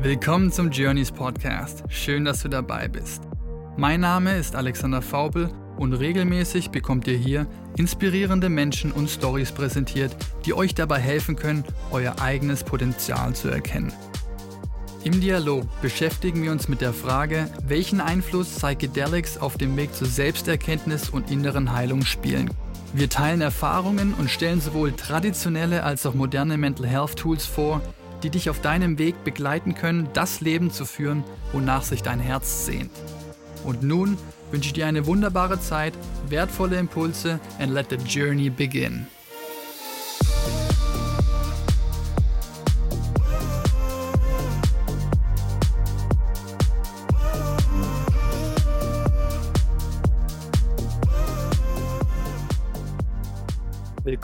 Willkommen zum Journeys Podcast. Schön, dass du dabei bist. Mein Name ist Alexander Faubel und regelmäßig bekommt ihr hier inspirierende Menschen und Stories präsentiert, die euch dabei helfen können, euer eigenes Potenzial zu erkennen. Im Dialog beschäftigen wir uns mit der Frage, welchen Einfluss Psychedelics auf dem Weg zur Selbsterkenntnis und inneren Heilung spielen. Wir teilen Erfahrungen und stellen sowohl traditionelle als auch moderne Mental Health Tools vor, die dich auf deinem Weg begleiten können, das Leben zu führen, wonach sich dein Herz sehnt. Und nun wünsche ich dir eine wunderbare Zeit, wertvolle Impulse and let the journey begin.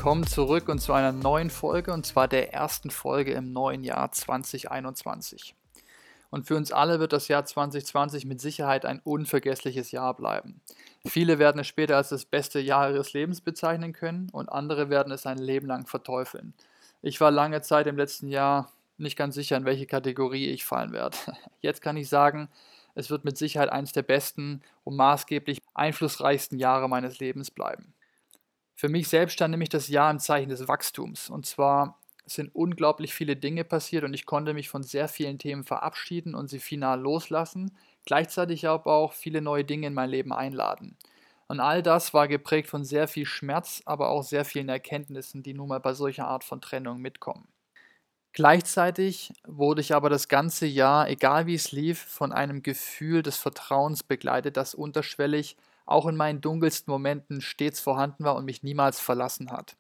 Willkommen zurück und zu einer neuen Folge und zwar der ersten Folge im neuen Jahr 2021. Und für uns alle wird das Jahr 2020 mit Sicherheit ein unvergessliches Jahr bleiben. Viele werden es später als das beste Jahr ihres Lebens bezeichnen können und andere werden es ein Leben lang verteufeln. Ich war lange Zeit im letzten Jahr nicht ganz sicher, in welche Kategorie ich fallen werde. Jetzt kann ich sagen, es wird mit Sicherheit eines der besten und maßgeblich einflussreichsten Jahre meines Lebens bleiben. Für mich selbst stand nämlich das Jahr im Zeichen des Wachstums. Und zwar sind unglaublich viele Dinge passiert und ich konnte mich von sehr vielen Themen verabschieden und sie final loslassen, gleichzeitig aber auch viele neue Dinge in mein Leben einladen. Und all das war geprägt von sehr viel Schmerz, aber auch sehr vielen Erkenntnissen, die nun mal bei solcher Art von Trennung mitkommen. Gleichzeitig wurde ich aber das ganze Jahr, egal wie es lief, von einem Gefühl des Vertrauens begleitet, das unterschwellig auch in meinen dunkelsten Momenten stets vorhanden war und mich niemals verlassen hat.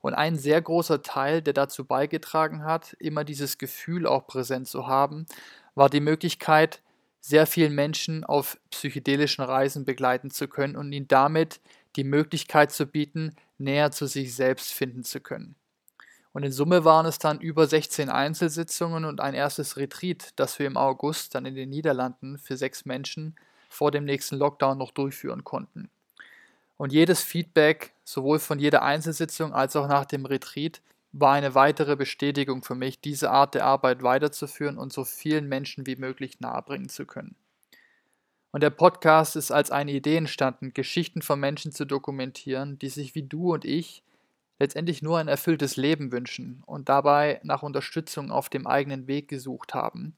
Und ein sehr großer Teil, der dazu beigetragen hat, immer dieses Gefühl auch präsent zu haben, war die Möglichkeit, sehr vielen Menschen auf psychedelischen Reisen begleiten zu können und ihnen damit die Möglichkeit zu bieten, näher zu sich selbst finden zu können. Und in Summe waren es dann über 16 Einzelsitzungen und ein erstes Retreat, das wir im August dann in den Niederlanden für sechs Menschen vor dem nächsten Lockdown noch durchführen konnten. Und jedes Feedback, sowohl von jeder Einzelsitzung als auch nach dem Retreat, war eine weitere Bestätigung für mich, diese Art der Arbeit weiterzuführen und so vielen Menschen wie möglich nahebringen zu können. Und der Podcast ist als eine Idee entstanden, Geschichten von Menschen zu dokumentieren, die sich wie du und ich letztendlich nur ein erfülltes Leben wünschen und dabei nach Unterstützung auf dem eigenen Weg gesucht haben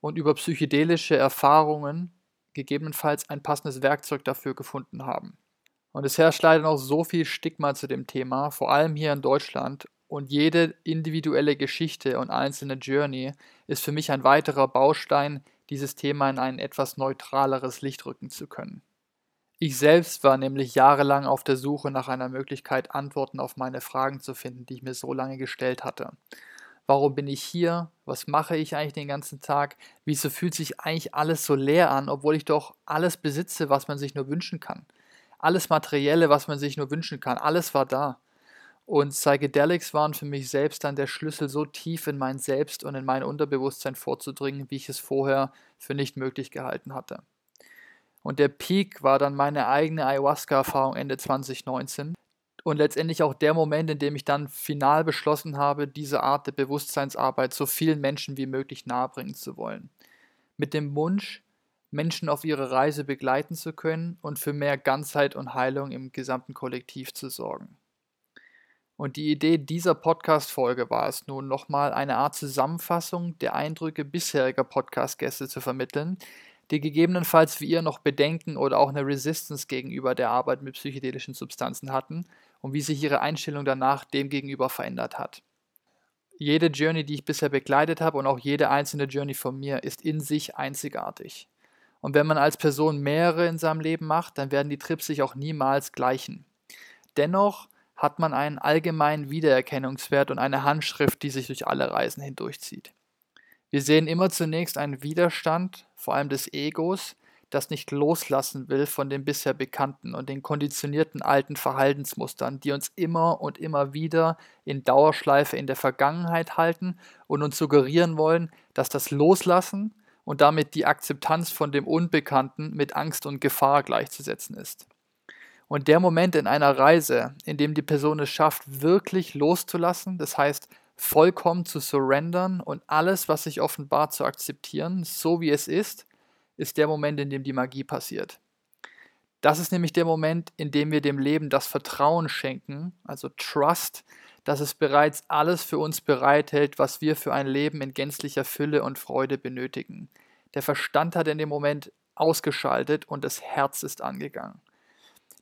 und über psychedelische Erfahrungen gegebenenfalls ein passendes Werkzeug dafür gefunden haben. Und es herrscht leider noch so viel Stigma zu dem Thema, vor allem hier in Deutschland. Und jede individuelle Geschichte und einzelne Journey ist für mich ein weiterer Baustein, dieses Thema in ein etwas neutraleres Licht rücken zu können. Ich selbst war nämlich jahrelang auf der Suche nach einer Möglichkeit, Antworten auf meine Fragen zu finden, die ich mir so lange gestellt hatte. Warum bin ich hier? Was mache ich eigentlich den ganzen Tag? Wieso fühlt sich eigentlich alles so leer an, obwohl ich doch alles besitze, was man sich nur wünschen kann? Alles Materielle, was man sich nur wünschen kann, alles war da. Und Psychedelics waren für mich selbst dann der Schlüssel, so tief in mein Selbst und in mein Unterbewusstsein vorzudringen, wie ich es vorher für nicht möglich gehalten hatte. Und der Peak war dann meine eigene Ayahuasca-Erfahrung Ende 2019, und letztendlich auch der Moment, in dem ich dann final beschlossen habe, diese Art der Bewusstseinsarbeit so vielen Menschen wie möglich nahebringen zu wollen. Mit dem Wunsch, Menschen auf ihre Reise begleiten zu können und für mehr Ganzheit und Heilung im gesamten Kollektiv zu sorgen. Und die Idee dieser Podcast-Folge war es nun, nochmal eine Art Zusammenfassung der Eindrücke bisheriger Podcast-Gäste zu vermitteln, die gegebenenfalls wie ihr noch Bedenken oder auch eine Resistance gegenüber der Arbeit mit psychedelischen Substanzen hatten und wie sich ihre Einstellung danach dem gegenüber verändert hat. Jede Journey, die ich bisher begleitet habe und auch jede einzelne Journey von mir ist in sich einzigartig. Und wenn man als Person mehrere in seinem Leben macht, dann werden die Trips sich auch niemals gleichen. Dennoch hat man einen allgemeinen Wiedererkennungswert und eine Handschrift, die sich durch alle Reisen hindurchzieht. Wir sehen immer zunächst einen Widerstand, vor allem des Egos, das nicht loslassen will von den bisher bekannten und den konditionierten alten Verhaltensmustern, die uns immer und immer wieder in Dauerschleife in der Vergangenheit halten und uns suggerieren wollen, dass das Loslassen und damit die Akzeptanz von dem Unbekannten mit Angst und Gefahr gleichzusetzen ist. Und der Moment in einer Reise, in dem die Person es schafft, wirklich loszulassen, das heißt vollkommen zu surrendern und alles, was sich offenbart, zu akzeptieren, so wie es ist, ist der Moment, in dem die Magie passiert. Das ist nämlich der Moment, in dem wir dem Leben das Vertrauen schenken, also Trust, dass es bereits alles für uns bereithält, was wir für ein Leben in gänzlicher Fülle und Freude benötigen. Der Verstand hat in dem Moment ausgeschaltet und das Herz ist angegangen.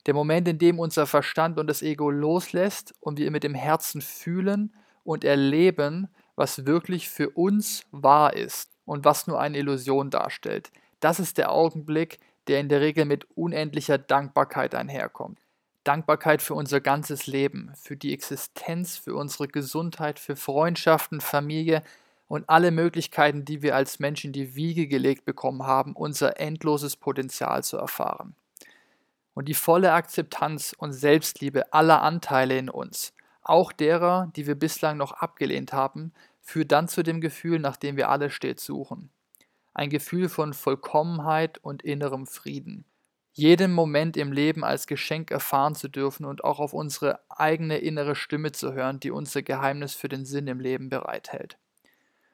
Der Moment, in dem unser Verstand und das Ego loslässt und wir mit dem Herzen fühlen und erleben, was wirklich für uns wahr ist und was nur eine Illusion darstellt. Das ist der Augenblick, der in der Regel mit unendlicher Dankbarkeit einherkommt. Dankbarkeit für unser ganzes Leben, für die Existenz, für unsere Gesundheit, für Freundschaften, Familie und alle Möglichkeiten, die wir als Mensch in die Wiege gelegt bekommen haben, unser endloses Potenzial zu erfahren. Und die volle Akzeptanz und Selbstliebe aller Anteile in uns, auch derer, die wir bislang noch abgelehnt haben, führt dann zu dem Gefühl, nach dem wir alle stets suchen ein Gefühl von Vollkommenheit und innerem Frieden. Jeden Moment im Leben als Geschenk erfahren zu dürfen und auch auf unsere eigene innere Stimme zu hören, die unser Geheimnis für den Sinn im Leben bereithält.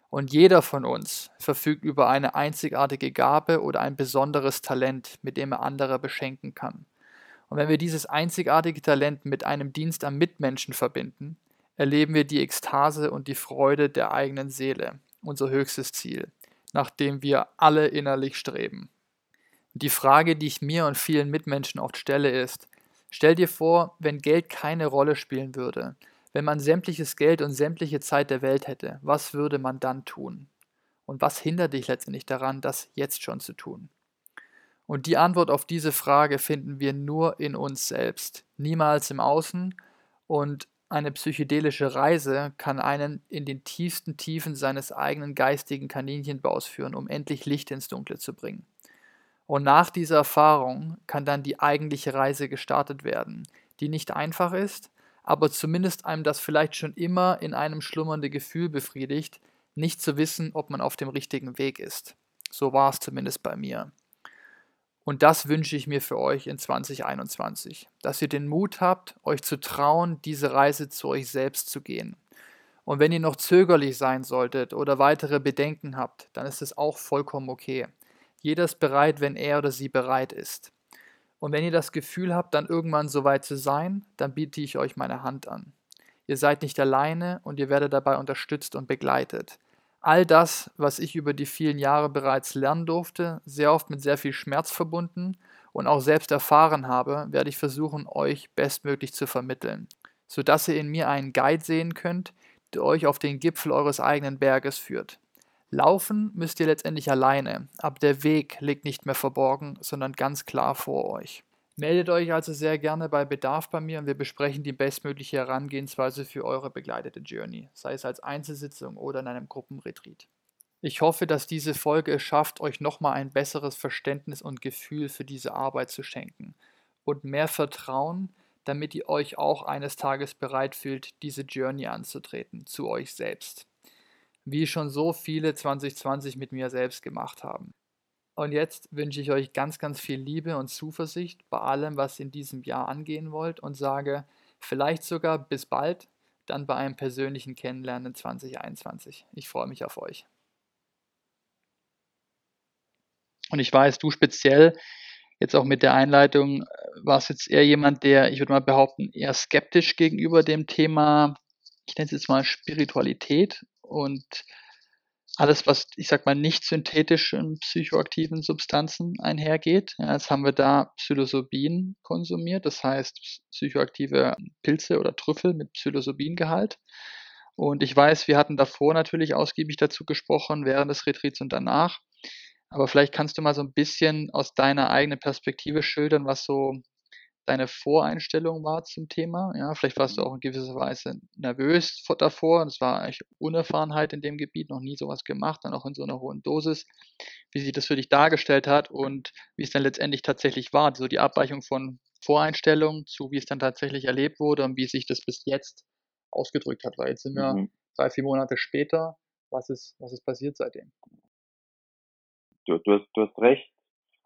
Und jeder von uns verfügt über eine einzigartige Gabe oder ein besonderes Talent, mit dem er andere beschenken kann. Und wenn wir dieses einzigartige Talent mit einem Dienst am Mitmenschen verbinden, erleben wir die Ekstase und die Freude der eigenen Seele, unser höchstes Ziel nach dem wir alle innerlich streben. Die Frage, die ich mir und vielen Mitmenschen oft stelle, ist, stell dir vor, wenn Geld keine Rolle spielen würde, wenn man sämtliches Geld und sämtliche Zeit der Welt hätte, was würde man dann tun? Und was hindert dich letztendlich daran, das jetzt schon zu tun? Und die Antwort auf diese Frage finden wir nur in uns selbst, niemals im Außen und eine psychedelische Reise kann einen in den tiefsten Tiefen seines eigenen geistigen Kaninchenbaus führen, um endlich Licht ins Dunkle zu bringen. Und nach dieser Erfahrung kann dann die eigentliche Reise gestartet werden, die nicht einfach ist, aber zumindest einem das vielleicht schon immer in einem schlummernde Gefühl befriedigt, nicht zu wissen, ob man auf dem richtigen Weg ist. So war es zumindest bei mir. Und das wünsche ich mir für euch in 2021, dass ihr den Mut habt, euch zu trauen, diese Reise zu euch selbst zu gehen. Und wenn ihr noch zögerlich sein solltet oder weitere Bedenken habt, dann ist es auch vollkommen okay. Jeder ist bereit, wenn er oder sie bereit ist. Und wenn ihr das Gefühl habt, dann irgendwann so weit zu sein, dann biete ich euch meine Hand an. Ihr seid nicht alleine und ihr werdet dabei unterstützt und begleitet all das, was ich über die vielen Jahre bereits lernen durfte, sehr oft mit sehr viel Schmerz verbunden und auch selbst erfahren habe, werde ich versuchen, euch bestmöglich zu vermitteln, sodass ihr in mir einen Guide sehen könnt, der euch auf den Gipfel eures eigenen Berges führt. Laufen müsst ihr letztendlich alleine, aber der Weg liegt nicht mehr verborgen, sondern ganz klar vor euch. Meldet euch also sehr gerne bei Bedarf bei mir und wir besprechen die bestmögliche Herangehensweise für eure begleitete Journey, sei es als Einzelsitzung oder in einem Gruppenretreat. Ich hoffe, dass diese Folge es schafft, euch nochmal ein besseres Verständnis und Gefühl für diese Arbeit zu schenken und mehr Vertrauen, damit ihr euch auch eines Tages bereit fühlt, diese Journey anzutreten, zu euch selbst. Wie schon so viele 2020 mit mir selbst gemacht haben. Und jetzt wünsche ich euch ganz, ganz viel Liebe und Zuversicht bei allem, was in diesem Jahr angehen wollt und sage vielleicht sogar bis bald, dann bei einem persönlichen Kennenlernen 2021. Ich freue mich auf euch. Und ich weiß, du speziell, jetzt auch mit der Einleitung, äh, warst jetzt eher jemand, der, ich würde mal behaupten, eher skeptisch gegenüber dem Thema, ich nenne es jetzt mal Spiritualität und alles, was, ich sag mal, nicht synthetischen psychoaktiven Substanzen einhergeht. Ja, jetzt haben wir da Psilocybin konsumiert, das heißt psychoaktive Pilze oder Trüffel mit Psilocybingehalt. Und ich weiß, wir hatten davor natürlich ausgiebig dazu gesprochen, während des Retreats und danach. Aber vielleicht kannst du mal so ein bisschen aus deiner eigenen Perspektive schildern, was so deine Voreinstellung war zum Thema. Ja, vielleicht warst du mhm. auch in gewisser Weise nervös davor. Das war eigentlich Unerfahrenheit in dem Gebiet, noch nie sowas gemacht, dann auch in so einer hohen Dosis. Wie sich das für dich dargestellt hat und wie es dann letztendlich tatsächlich war. So die Abweichung von Voreinstellung zu wie es dann tatsächlich erlebt wurde und wie sich das bis jetzt ausgedrückt hat. Weil jetzt sind wir mhm. drei, vier Monate später. Was ist, was ist passiert seitdem? Du, du, hast, du hast recht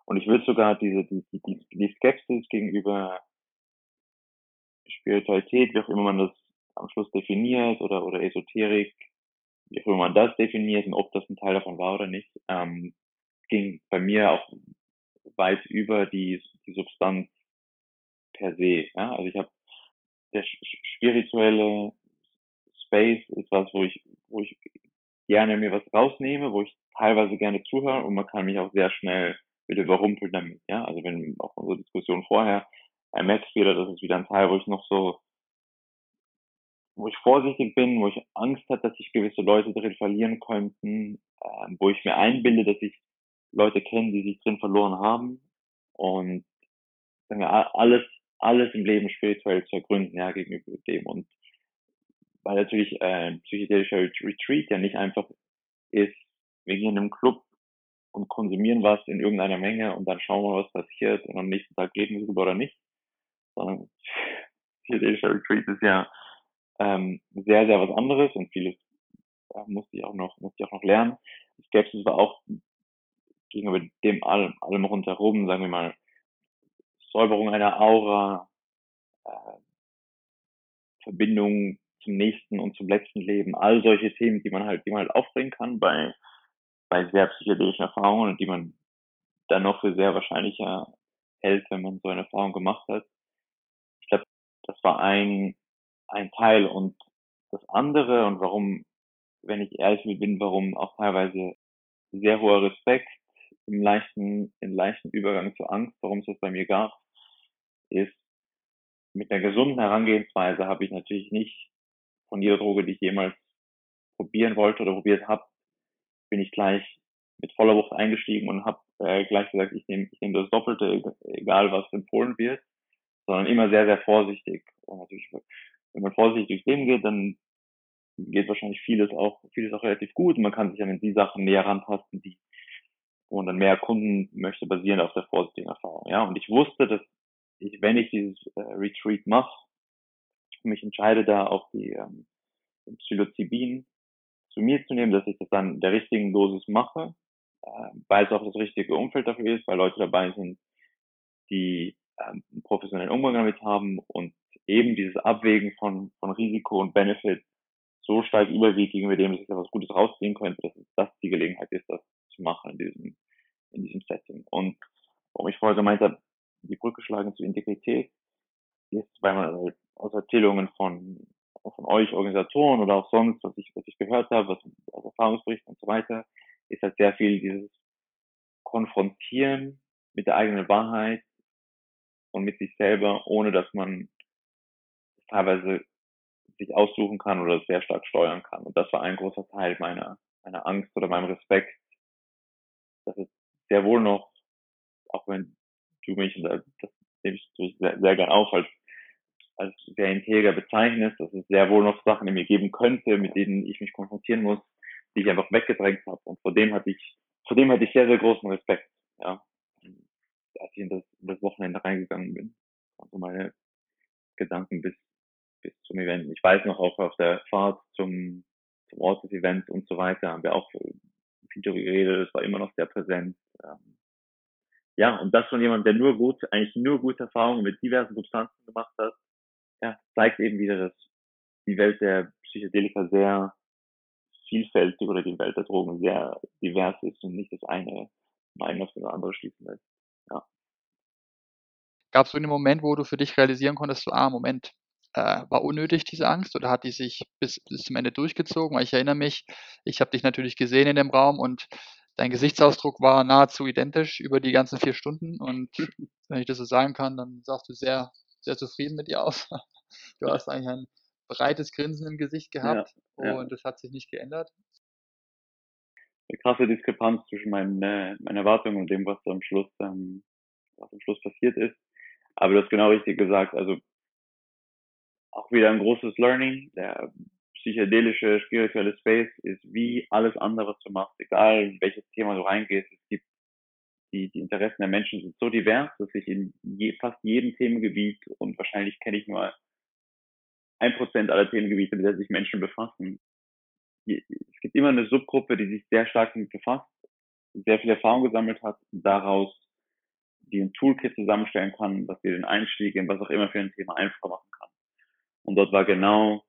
und ich will sogar diese, die, die, die Skepsis gegenüber Spiritualität, wie auch immer man das am Schluss definiert oder, oder Esoterik, wie auch immer man das definiert und ob das ein Teil davon war oder nicht, ähm, ging bei mir auch weit über die, die Substanz per se. Ja? Also ich habe der spirituelle Space ist was, wo ich, wo ich gerne mir was rausnehme, wo ich teilweise gerne zuhöre und man kann mich auch sehr schnell wieder überrumpeln damit. Ja, also wenn auch unsere Diskussion vorher, ein wieder, das ist wieder ein Teil, wo ich noch so, wo ich vorsichtig bin, wo ich Angst habe, dass sich gewisse Leute drin verlieren könnten, äh, wo ich mir einbilde, dass ich Leute kenne, die sich drin verloren haben und sagen wir, alles, alles im Leben spirituell zu ergründen, ja, gegenüber dem und weil natürlich äh, psychedelischer Retreat ja nicht einfach ist, wir gehen in einem Club und konsumieren was in irgendeiner Menge und dann schauen wir, was passiert und am nächsten Tag gehen wir drüber oder nicht, sondern psychedelischer Retreat ist ja ähm, sehr, sehr was anderes und vieles äh, musste ich auch noch, musste ich auch noch lernen. Skepsis war auch gegenüber dem allem, allem rundherum, sagen wir mal, Säuberung einer Aura, äh, Verbindung zum nächsten und zum letzten Leben, all solche Themen, die man halt, die man halt aufbringen kann bei, bei sehr psychedelischen Erfahrungen die man dann noch für sehr wahrscheinlicher hält, wenn man so eine Erfahrung gemacht hat. Ich glaube, das war ein, ein Teil und das andere und warum, wenn ich ehrlich bin, warum auch teilweise sehr hoher Respekt im leichten, im leichten Übergang zur Angst, warum es das bei mir gab, ist, mit der gesunden Herangehensweise habe ich natürlich nicht von jeder Droge, die ich jemals probieren wollte oder probiert habe, bin ich gleich mit voller Wucht eingestiegen und habe äh, gleich gesagt, ich nehme ich nehm das Doppelte, egal was empfohlen wird, sondern immer sehr, sehr vorsichtig. Und natürlich, wenn man vorsichtig durchs Leben geht, dann geht wahrscheinlich vieles auch, vieles auch relativ gut man kann sich dann in die Sachen näher ranpassen, die und dann mehr Kunden möchte, basierend auf der vorsichtigen Erfahrung. Ja, und ich wusste, dass ich, wenn ich dieses äh, Retreat mache, mich entscheide, da auch die ähm, Psilocybin zu mir zu nehmen, dass ich das dann der richtigen Dosis mache, äh, weil es auch das richtige Umfeld dafür ist, weil Leute dabei sind, die ähm, einen professionellen Umgang damit haben und eben dieses Abwägen von, von Risiko und Benefit so stark überwiegt gegenüber dem, dass ich da was Gutes rausziehen könnte, dass das die Gelegenheit ist, das zu machen in diesem, in diesem Setting. Und warum ich vorher gemeint habe, die Brücke schlagen zur Integrität, ist, weil man aus Erzählungen von, von euch Organisatoren oder auch sonst, was ich, was ich gehört habe, was aus Erfahrungsberichten und so weiter, ist halt sehr viel dieses Konfrontieren mit der eigenen Wahrheit und mit sich selber, ohne dass man teilweise sich aussuchen kann oder sehr stark steuern kann. Und das war ein großer Teil meiner, meiner Angst oder meinem Respekt, dass es sehr wohl noch, auch wenn du mich, das nehme ich sehr, sehr gern auf, als als sehr integer bezeichnest, dass es sehr wohl noch Sachen in mir geben könnte, mit denen ich mich konfrontieren muss, die ich einfach weggedrängt habe. Und vor dem hatte ich, vor dem hatte ich sehr, sehr großen Respekt, ja, als ich in das, in das Wochenende reingegangen bin. Also meine Gedanken bis, bis zum Event. Ich weiß noch auch auf der Fahrt zum, zum Ort des Events und so weiter haben wir auch viel darüber geredet, es war immer noch sehr präsent. Ähm, ja, und das von jemandem, der nur gut, eigentlich nur gute Erfahrungen mit diversen Substanzen gemacht hat, ja, zeigt eben wieder, dass die Welt der Psychedelika sehr vielfältig oder die Welt der Drogen sehr divers ist und nicht das eine eine auf das andere schließen lässt. Ja. Gab es so einen Moment, wo du für dich realisieren konntest, so, ah, Moment, äh, war unnötig diese Angst oder hat die sich bis, bis zum Ende durchgezogen? Weil ich erinnere mich, ich habe dich natürlich gesehen in dem Raum und dein Gesichtsausdruck war nahezu identisch über die ganzen vier Stunden und wenn ich das so sagen kann, dann sahst du sehr, sehr zufrieden mit dir aus. Du hast eigentlich ein breites Grinsen im Gesicht gehabt ja, und das hat sich nicht geändert. Eine krasse Diskrepanz zwischen meinen, äh, meinen Erwartungen und dem, was am Schluss, ähm, was am Schluss passiert ist. Aber du hast genau richtig gesagt, also auch wieder ein großes Learning. Der psychedelische, spirituelle Space ist wie alles andere, was du machst, egal in welches Thema du reingehst. Es gibt die, die Interessen der Menschen sind so divers, dass ich in je, fast jedem Themengebiet und wahrscheinlich kenne ich nur ein Prozent aller Themengebiete, mit denen sich Menschen befassen. Es gibt immer eine Subgruppe, die sich sehr stark damit befasst, sehr viel Erfahrung gesammelt hat, daraus die ein Toolkit zusammenstellen kann, was dir den Einstieg in was auch immer für ein Thema einfacher machen kann. Und dort war genau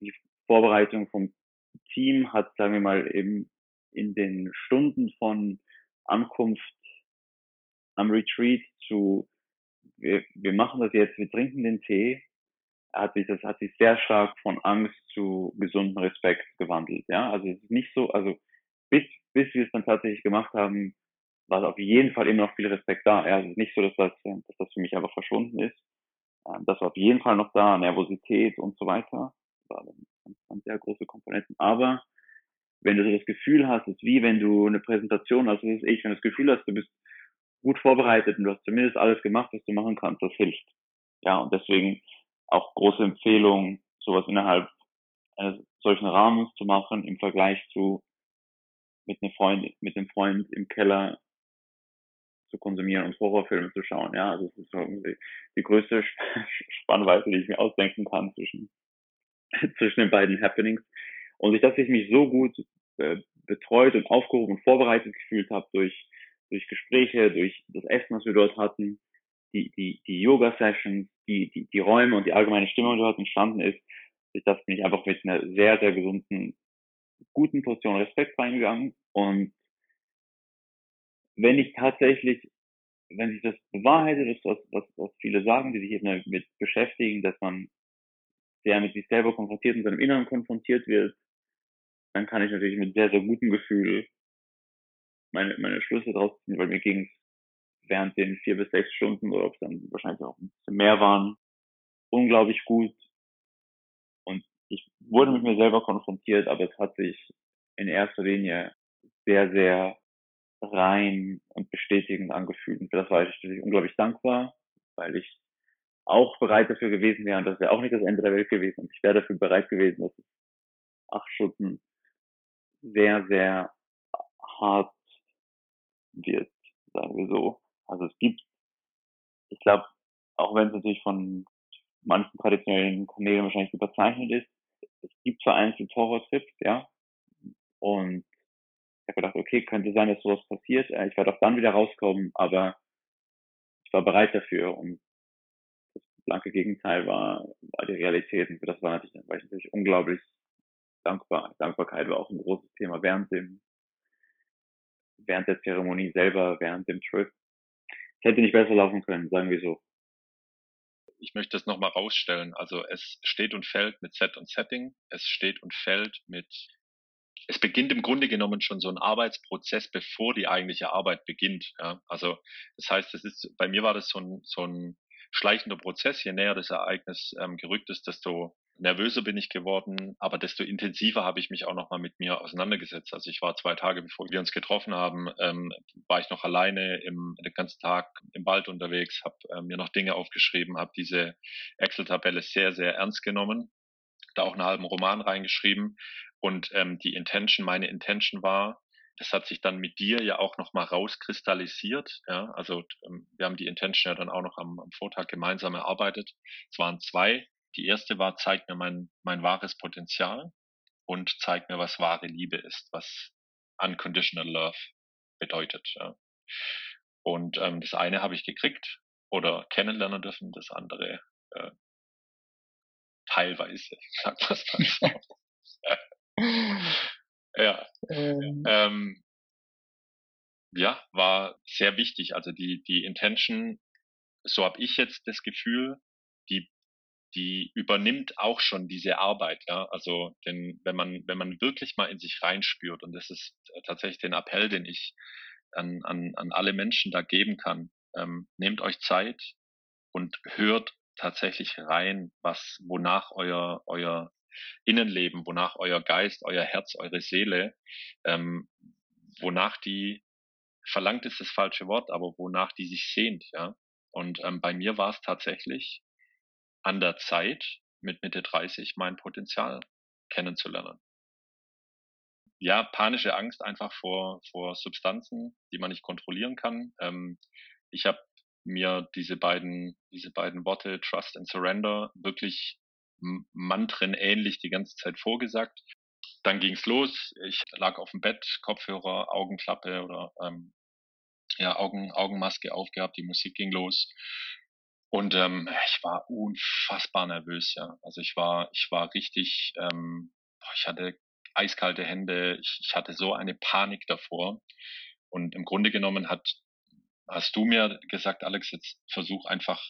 die Vorbereitung vom Team hat, sagen wir mal, eben in den Stunden von Ankunft am Retreat zu, wir, wir machen das jetzt, wir trinken den Tee, hat sich, das hat sich sehr stark von Angst zu gesunden Respekt gewandelt, ja. Also es ist nicht so, also bis, bis wir es dann tatsächlich gemacht haben, war auf jeden Fall immer noch viel Respekt da. Ja, es ist nicht so, dass das, dass das für mich einfach verschwunden ist. Ähm, das war auf jeden Fall noch da, Nervosität und so weiter. Das waren sehr große Komponenten. Aber wenn du so das Gefühl hast, es ist wie wenn du eine Präsentation hast, das ist ich, wenn du das Gefühl hast, du bist gut vorbereitet und du hast zumindest alles gemacht, was du machen kannst, das hilft. Ja, und deswegen auch große Empfehlung, sowas innerhalb eines solchen Rahmens zu machen im Vergleich zu mit einem Freund, mit einem Freund im Keller zu konsumieren und Horrorfilme zu schauen. Ja, also es ist irgendwie die größte Spannweite, die ich mir ausdenken kann zwischen, zwischen den beiden Happenings. Und ich, dass ich mich so gut äh, betreut und aufgehoben und vorbereitet gefühlt habe durch, durch Gespräche, durch das Essen, was wir dort hatten, die, die, die Yoga-Sessions, die, die, die Räume und die allgemeine Stimmung, die dort entstanden ist, das bin ich einfach mit einer sehr, sehr gesunden, guten Portion Respekt reingegangen und wenn ich tatsächlich, wenn sich das bewahrheitet, ist was, was, was viele sagen, die sich eben damit beschäftigen, dass man sehr mit sich selber konfrontiert und seinem Inneren konfrontiert wird, dann kann ich natürlich mit sehr, sehr gutem Gefühl meine, meine Schlüsse draus ziehen, weil mir ging es während den vier bis sechs Stunden oder ob es dann wahrscheinlich auch ein bisschen mehr waren, unglaublich gut. Und ich wurde mit mir selber konfrontiert, aber es hat sich in erster Linie sehr, sehr rein und bestätigend angefühlt. Und für das war ich natürlich unglaublich dankbar, weil ich auch bereit dafür gewesen wäre und das wäre auch nicht das Ende der Welt gewesen. Und ich wäre dafür bereit gewesen, dass es acht Stunden sehr, sehr hart wird, sagen wir so. Also es gibt, ich glaube, auch wenn es natürlich von manchen traditionellen Kanälen wahrscheinlich überzeichnet ist, es gibt vereinzelt Horror-Trips, ja. Und ich habe gedacht, okay, könnte sein, dass sowas passiert. Äh, ich werde auch dann wieder rauskommen, aber ich war bereit dafür und das blanke Gegenteil war, war die Realität. Und das war natürlich, war ich natürlich unglaublich dankbar. Dankbarkeit war auch ein großes Thema während dem, während der Zeremonie selber, während dem Trip. Es hätte nicht besser laufen können, sagen wir so. Ich möchte das nochmal rausstellen. Also es steht und fällt mit Set und Setting. Es steht und fällt mit es beginnt im Grunde genommen schon so ein Arbeitsprozess, bevor die eigentliche Arbeit beginnt. Ja. Also das heißt, das ist, bei mir war das so ein, so ein schleichender Prozess. Je näher das Ereignis ähm, gerückt ist, desto nervöser bin ich geworden, aber desto intensiver habe ich mich auch nochmal mit mir auseinandergesetzt. Also ich war zwei Tage, bevor wir uns getroffen haben, ähm, war ich noch alleine im, den ganzen Tag im Wald unterwegs, habe ähm, mir noch Dinge aufgeschrieben, habe diese Excel-Tabelle sehr, sehr ernst genommen, da auch einen halben Roman reingeschrieben und ähm, die Intention, meine Intention war, das hat sich dann mit dir ja auch nochmal rauskristallisiert. Ja? Also ähm, wir haben die Intention ja dann auch noch am, am Vortag gemeinsam erarbeitet. Es waren zwei. Die erste war, zeig mir mein, mein wahres Potenzial und zeig mir, was wahre Liebe ist, was unconditional love bedeutet. Ja? Und ähm, das eine habe ich gekriegt oder kennenlernen dürfen, das andere äh, teilweise, sagt man mal so. ja. Ähm. Ähm, ja, war sehr wichtig. Also die, die Intention, so habe ich jetzt das Gefühl, die übernimmt auch schon diese Arbeit. Ja? Also denn wenn man, wenn man wirklich mal in sich reinspürt, und das ist tatsächlich den Appell, den ich an, an, an alle Menschen da geben kann, ähm, nehmt euch Zeit und hört tatsächlich rein, was, wonach euer, euer Innenleben, wonach euer Geist, euer Herz, eure Seele, ähm, wonach die verlangt ist das falsche Wort, aber wonach die sich sehnt, ja. Und ähm, bei mir war es tatsächlich an der Zeit, mit Mitte 30 mein Potenzial kennenzulernen. Ja, panische Angst einfach vor, vor Substanzen, die man nicht kontrollieren kann. Ähm, ich habe mir diese beiden, diese beiden Worte Trust and Surrender wirklich Mantren ähnlich die ganze Zeit vorgesagt. Dann ging's los. Ich lag auf dem Bett, Kopfhörer, Augenklappe oder ähm, ja, Augen, Augenmaske aufgehabt, die Musik ging los. Und ähm, ich war unfassbar nervös, ja. Also ich war, ich war richtig, ähm, ich hatte eiskalte Hände, ich, ich hatte so eine Panik davor. Und im Grunde genommen hat, hast du mir gesagt, Alex, jetzt versuch einfach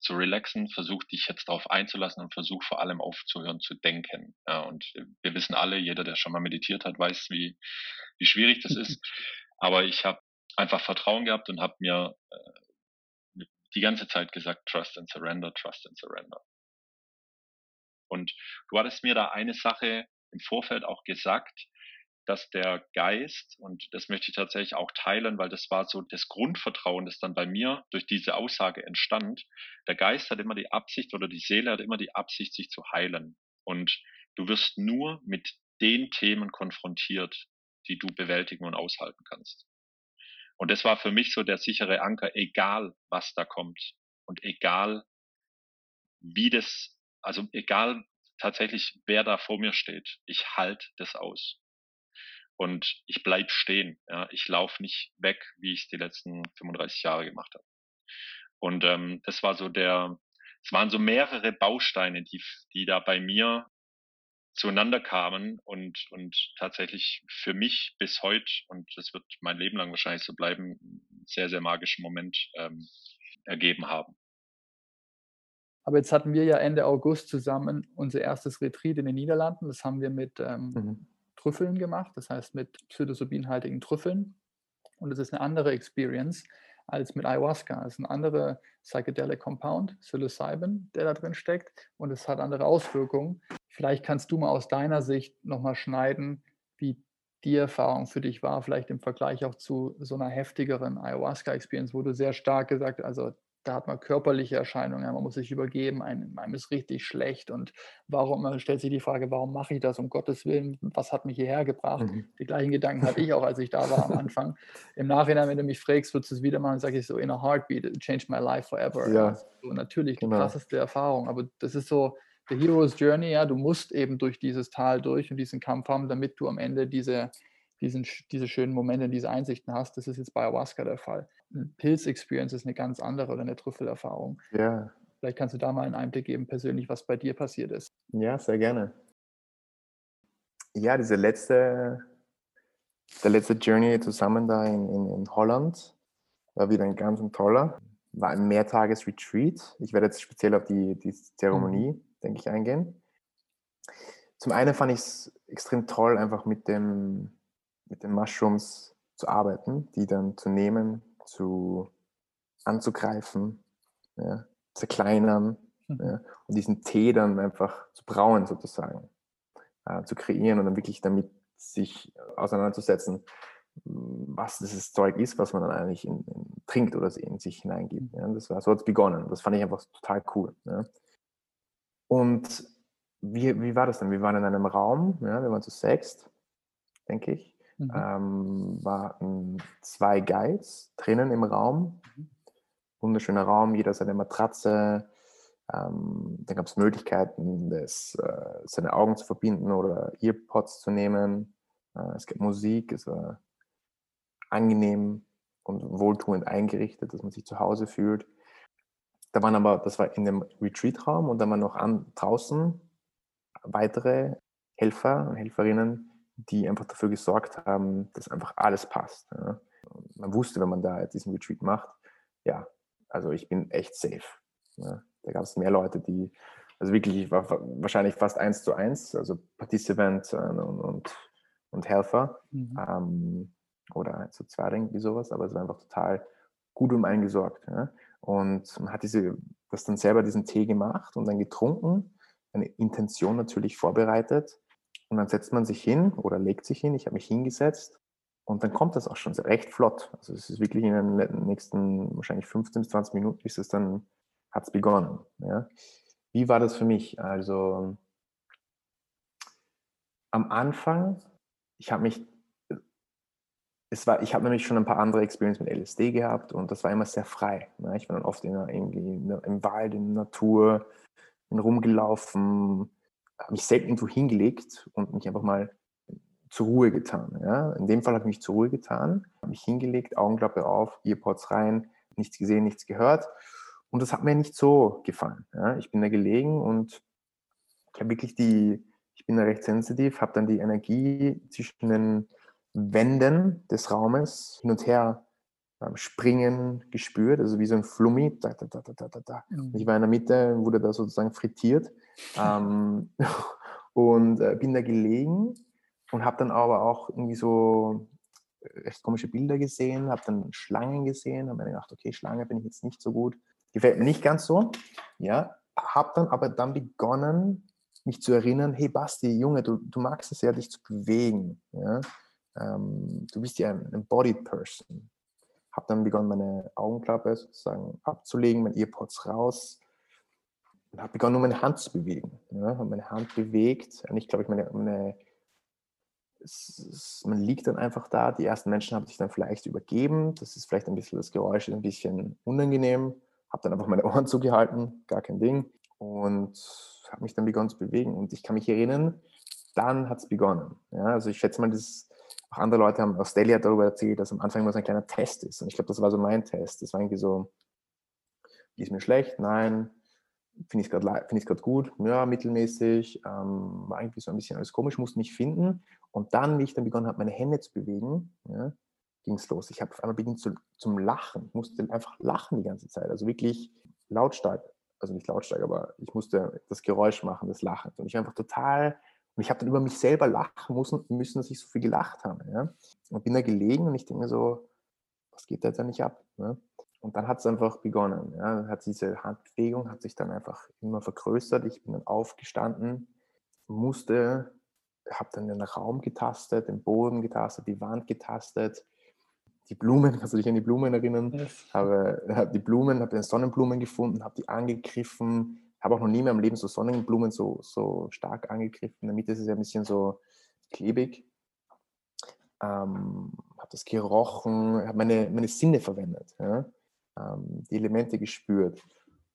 zu relaxen, versuch dich jetzt darauf einzulassen und versuch vor allem aufzuhören zu denken. Ja, und wir wissen alle, jeder, der schon mal meditiert hat, weiß, wie, wie schwierig das ist. Aber ich habe einfach Vertrauen gehabt und habe mir äh, die ganze Zeit gesagt, Trust and Surrender, Trust and Surrender. Und du hattest mir da eine Sache im Vorfeld auch gesagt, dass der Geist, und das möchte ich tatsächlich auch teilen, weil das war so das Grundvertrauen, das dann bei mir durch diese Aussage entstand. Der Geist hat immer die Absicht oder die Seele hat immer die Absicht, sich zu heilen. Und du wirst nur mit den Themen konfrontiert, die du bewältigen und aushalten kannst. Und das war für mich so der sichere Anker, egal was da kommt und egal wie das, also egal tatsächlich, wer da vor mir steht. Ich halte das aus. Und ich bleib stehen. Ja. Ich laufe nicht weg, wie ich es die letzten 35 Jahre gemacht habe. Und ähm, das war so der, es waren so mehrere Bausteine, die, die da bei mir zueinander kamen und, und tatsächlich für mich bis heute, und das wird mein Leben lang wahrscheinlich so bleiben, einen sehr, sehr magischen Moment ähm, ergeben haben. Aber jetzt hatten wir ja Ende August zusammen unser erstes Retreat in den Niederlanden. Das haben wir mit ähm, mhm. Trüffeln gemacht, das heißt mit psilocybinhaltigen Trüffeln. Und es ist eine andere Experience als mit Ayahuasca. Es ist ein anderer Psychedelic Compound, Psilocybin, der da drin steckt. Und es hat andere Auswirkungen. Vielleicht kannst du mal aus deiner Sicht nochmal schneiden, wie die Erfahrung für dich war, vielleicht im Vergleich auch zu so einer heftigeren Ayahuasca-Experience, wo du sehr stark gesagt hast, also da hat man körperliche Erscheinungen, man muss sich übergeben, einem, einem ist richtig schlecht und warum, man stellt sich die Frage, warum mache ich das um Gottes Willen, was hat mich hierher gebracht? Mhm. Die gleichen Gedanken hatte ich auch, als ich da war am Anfang. Im Nachhinein, wenn du mich fragst, würdest du es wieder machen, sage ich so, in a heartbeat, it changed my life forever. Ja. So, natürlich, die genau. krasseste Erfahrung, aber das ist so, the hero's journey, ja, du musst eben durch dieses Tal durch und diesen Kampf haben, damit du am Ende diese diesen, diese schönen Momente, diese Einsichten hast. Das ist jetzt bei Ayahuasca der Fall. Eine Pilz-Experience ist eine ganz andere oder eine Trüffelerfahrung. Ja. Vielleicht kannst du da mal einen Einblick geben, persönlich, was bei dir passiert ist. Ja, sehr gerne. Ja, diese letzte, der letzte Journey zusammen da in, in, in Holland war wieder ein ganz toller. War ein Mehrtages-Retreat. Ich werde jetzt speziell auf die, die Zeremonie, mhm. Denke ich, eingehen. Zum einen fand ich es extrem toll, einfach mit dem, mit den Mushrooms zu arbeiten, die dann zu nehmen, zu anzugreifen, ja, zerkleinern mhm. ja, und diesen Tee dann einfach zu brauen sozusagen, äh, zu kreieren und dann wirklich damit sich auseinanderzusetzen, was dieses Zeug ist, was man dann eigentlich in, in, trinkt oder in sich hineingibt. Ja. Das war, so hat es begonnen. Das fand ich einfach total cool. Ja. Und wie, wie war das dann? Wir waren in einem Raum, ja, wir waren zu sechst, denke ich. Mhm. Ähm, waren zwei Guides drinnen im Raum. Mhm. Wunderschöner Raum, jeder seine Matratze. Ähm, dann gab es Möglichkeiten, das, äh, seine Augen zu verbinden oder Earpods zu nehmen. Äh, es gibt Musik, es war angenehm und wohltuend eingerichtet, dass man sich zu Hause fühlt. Da waren aber, das war in dem Retreat-Raum und da waren noch an, draußen weitere Helfer und Helferinnen, die einfach dafür gesorgt haben, dass einfach alles passt. Ja. Man wusste, wenn man da diesen Retreat macht, ja, also ich bin echt safe. Ja. Da gab es mehr Leute, die, also wirklich, ich war wahrscheinlich fast eins zu eins, also Participant äh, und, und, und Helfer mhm. ähm, oder zu zweit irgendwie sowas, aber es war einfach total gut um einen gesorgt. Ja. Und man hat diese, das dann selber diesen Tee gemacht und dann getrunken, eine Intention natürlich vorbereitet und dann setzt man sich hin oder legt sich hin. Ich habe mich hingesetzt und dann kommt das auch schon recht flott. Also es ist wirklich in den nächsten wahrscheinlich 15 bis 20 Minuten ist es dann, hat es begonnen. Ja. Wie war das für mich? Also am Anfang, ich habe mich, es war, ich habe nämlich schon ein paar andere Experiences mit LSD gehabt und das war immer sehr frei. Ne? Ich war dann oft in, in, im Wald, in der Natur, bin rumgelaufen, habe mich selbst irgendwo hingelegt und mich einfach mal zur Ruhe getan. Ja? In dem Fall habe ich mich zur Ruhe getan, habe mich hingelegt, Augenklappe auf, Earpods rein, nichts gesehen, nichts gehört Und das hat mir nicht so gefallen. Ja. Ich bin da gelegen und ich habe wirklich die, ich bin da recht sensitiv, habe dann die Energie zwischen den Wänden des Raumes hin und her ähm, springen gespürt, also wie so ein Flummi. Da, da, da. Ich war in der Mitte, wurde da sozusagen frittiert ähm, und äh, bin da gelegen und habe dann aber auch irgendwie so äh, recht komische Bilder gesehen, habe dann Schlangen gesehen, habe mir gedacht, okay, Schlange bin ich jetzt nicht so gut, gefällt mir nicht ganz so, ja, habe dann aber dann begonnen, mich zu erinnern, hey Basti, Junge, du, du magst es ja, dich zu bewegen, ja, ähm, du bist ja ein Embodied Person, habe dann begonnen, meine Augenklappe sozusagen abzulegen, meine Earpods raus und habe begonnen, nur meine Hand zu bewegen. Ja, habe meine Hand bewegt und ich glaube, ich meine, meine man liegt dann einfach da. Die ersten Menschen haben sich dann vielleicht übergeben. Das ist vielleicht ein bisschen, das Geräusch ist ein bisschen unangenehm. Habe dann einfach meine Ohren zugehalten, gar kein Ding. Und habe mich dann begonnen zu bewegen. Und ich kann mich erinnern, dann hat es begonnen. Ja, also ich schätze mal, das auch andere Leute haben, auch Stelly hat darüber erzählt, dass am Anfang immer so ein kleiner Test ist. Und ich glaube, das war so mein Test. Das war irgendwie so, ist mir schlecht? Nein. Finde ich es gerade gut? Ja, mittelmäßig. Ähm, war irgendwie so ein bisschen alles komisch, musste mich finden. Und dann, wie ich dann begonnen habe, meine Hände zu bewegen, ja, ging es los. Ich habe auf einmal begonnen zu, zum Lachen. Ich musste einfach lachen die ganze Zeit. Also wirklich lautstark. Also nicht lautstark, aber ich musste das Geräusch machen des Lachens. Und ich war einfach total und ich habe dann über mich selber lachen müssen, müssen, dass ich so viel gelacht habe. Ja? Und bin da gelegen und ich denke so, was geht da jetzt nicht ab? Ne? Und dann hat es einfach begonnen. Ja? Hat diese Handbewegung hat sich dann einfach immer vergrößert. Ich bin dann aufgestanden, musste, habe dann den Raum getastet, den Boden getastet, die Wand getastet, die Blumen, kannst du dich an die Blumen erinnern? Yes. Habe, habe die Blumen, habe den Sonnenblumen gefunden, habe die angegriffen, habe auch noch nie in meinem Leben so Sonnenblumen so, so stark angegriffen. In der Mitte ist es ja ein bisschen so klebig. Ähm, habe das gerochen, habe meine, meine Sinne verwendet, ja? ähm, die Elemente gespürt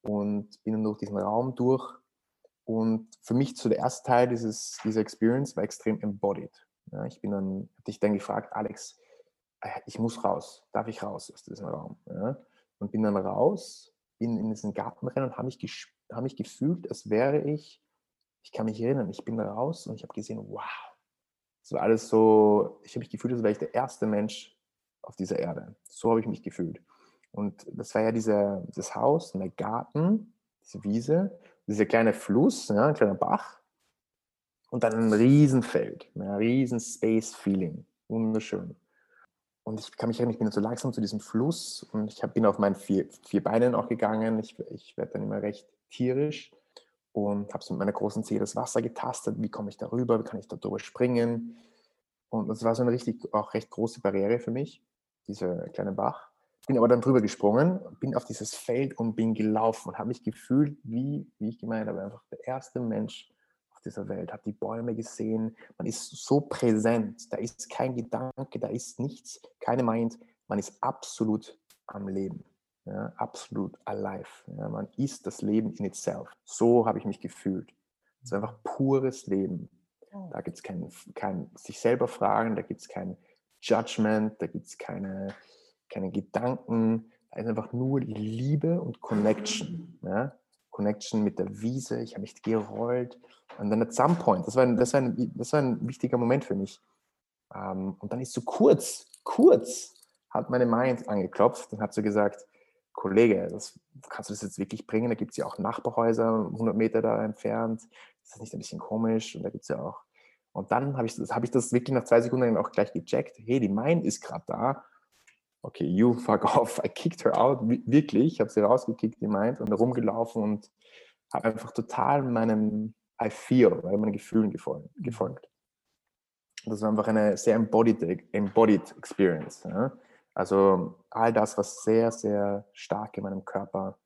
und bin dann durch diesen Raum durch. Und für mich so der erste Teil dieses, dieser Experience war extrem embodied. Ja? Ich bin dann, habe dich dann gefragt, Alex, äh, ich muss raus, darf ich raus aus diesem Raum? Ja? Und bin dann raus, bin in diesen Garten rein und habe mich habe mich gefühlt, als wäre ich, ich kann mich erinnern, ich bin raus und ich habe gesehen, wow, es war alles so, ich habe mich gefühlt, als wäre ich der erste Mensch auf dieser Erde. So habe ich mich gefühlt. Und das war ja dieser, das Haus, der Garten, diese Wiese, dieser kleine Fluss, ja, ein kleiner Bach und dann ein Riesenfeld, ein riesen Space-Feeling. Wunderschön. Und ich kann mich erinnern, ich bin so langsam zu diesem Fluss und ich hab, bin auf meinen vier, vier Beinen auch gegangen. Ich, ich werde dann immer recht tierisch und habe so mit meiner großen Zehe das Wasser getastet. Wie komme ich darüber? Wie kann ich da drüber springen? Und das war so eine richtig, auch recht große Barriere für mich, dieser kleine Bach. Bin aber dann drüber gesprungen, bin auf dieses Feld und bin gelaufen und habe mich gefühlt, wie, wie ich gemeint habe, einfach der erste Mensch dieser Welt, habe die Bäume gesehen. Man ist so präsent, da ist kein Gedanke, da ist nichts, keine Mind. Man ist absolut am Leben ja, absolut alive. Ja, man ist das Leben in itself. So habe ich mich gefühlt. Es ist einfach pures Leben. Da gibt es kein, kein sich selber fragen, da gibt es kein Judgment, da gibt es keine, keine Gedanken. Da ist einfach nur Liebe und Connection. Ja? Connection mit der Wiese, ich habe mich gerollt. Und dann at some point, das war ein, das war ein, das war ein wichtiger Moment für mich. Ähm, und dann ist so kurz, kurz, hat meine Mind angeklopft und hat so gesagt, Kollege, das, kannst du das jetzt wirklich bringen? Da gibt es ja auch Nachbarhäuser 100 Meter da entfernt. Ist das nicht ein bisschen komisch? Und da gibt es ja auch. Und dann habe ich, hab ich das wirklich nach zwei Sekunden auch gleich gecheckt. Hey, die Mind ist gerade da. Okay, you fuck off. I kicked her out. Wirklich. Ich habe sie rausgekickt, die Mind, und rumgelaufen und habe einfach total meinem I feel, meinen Gefühlen mhm. gefolgt. Das war einfach eine sehr embodied, embodied Experience. Ja? Also all das, was sehr, sehr stark in meinem Körper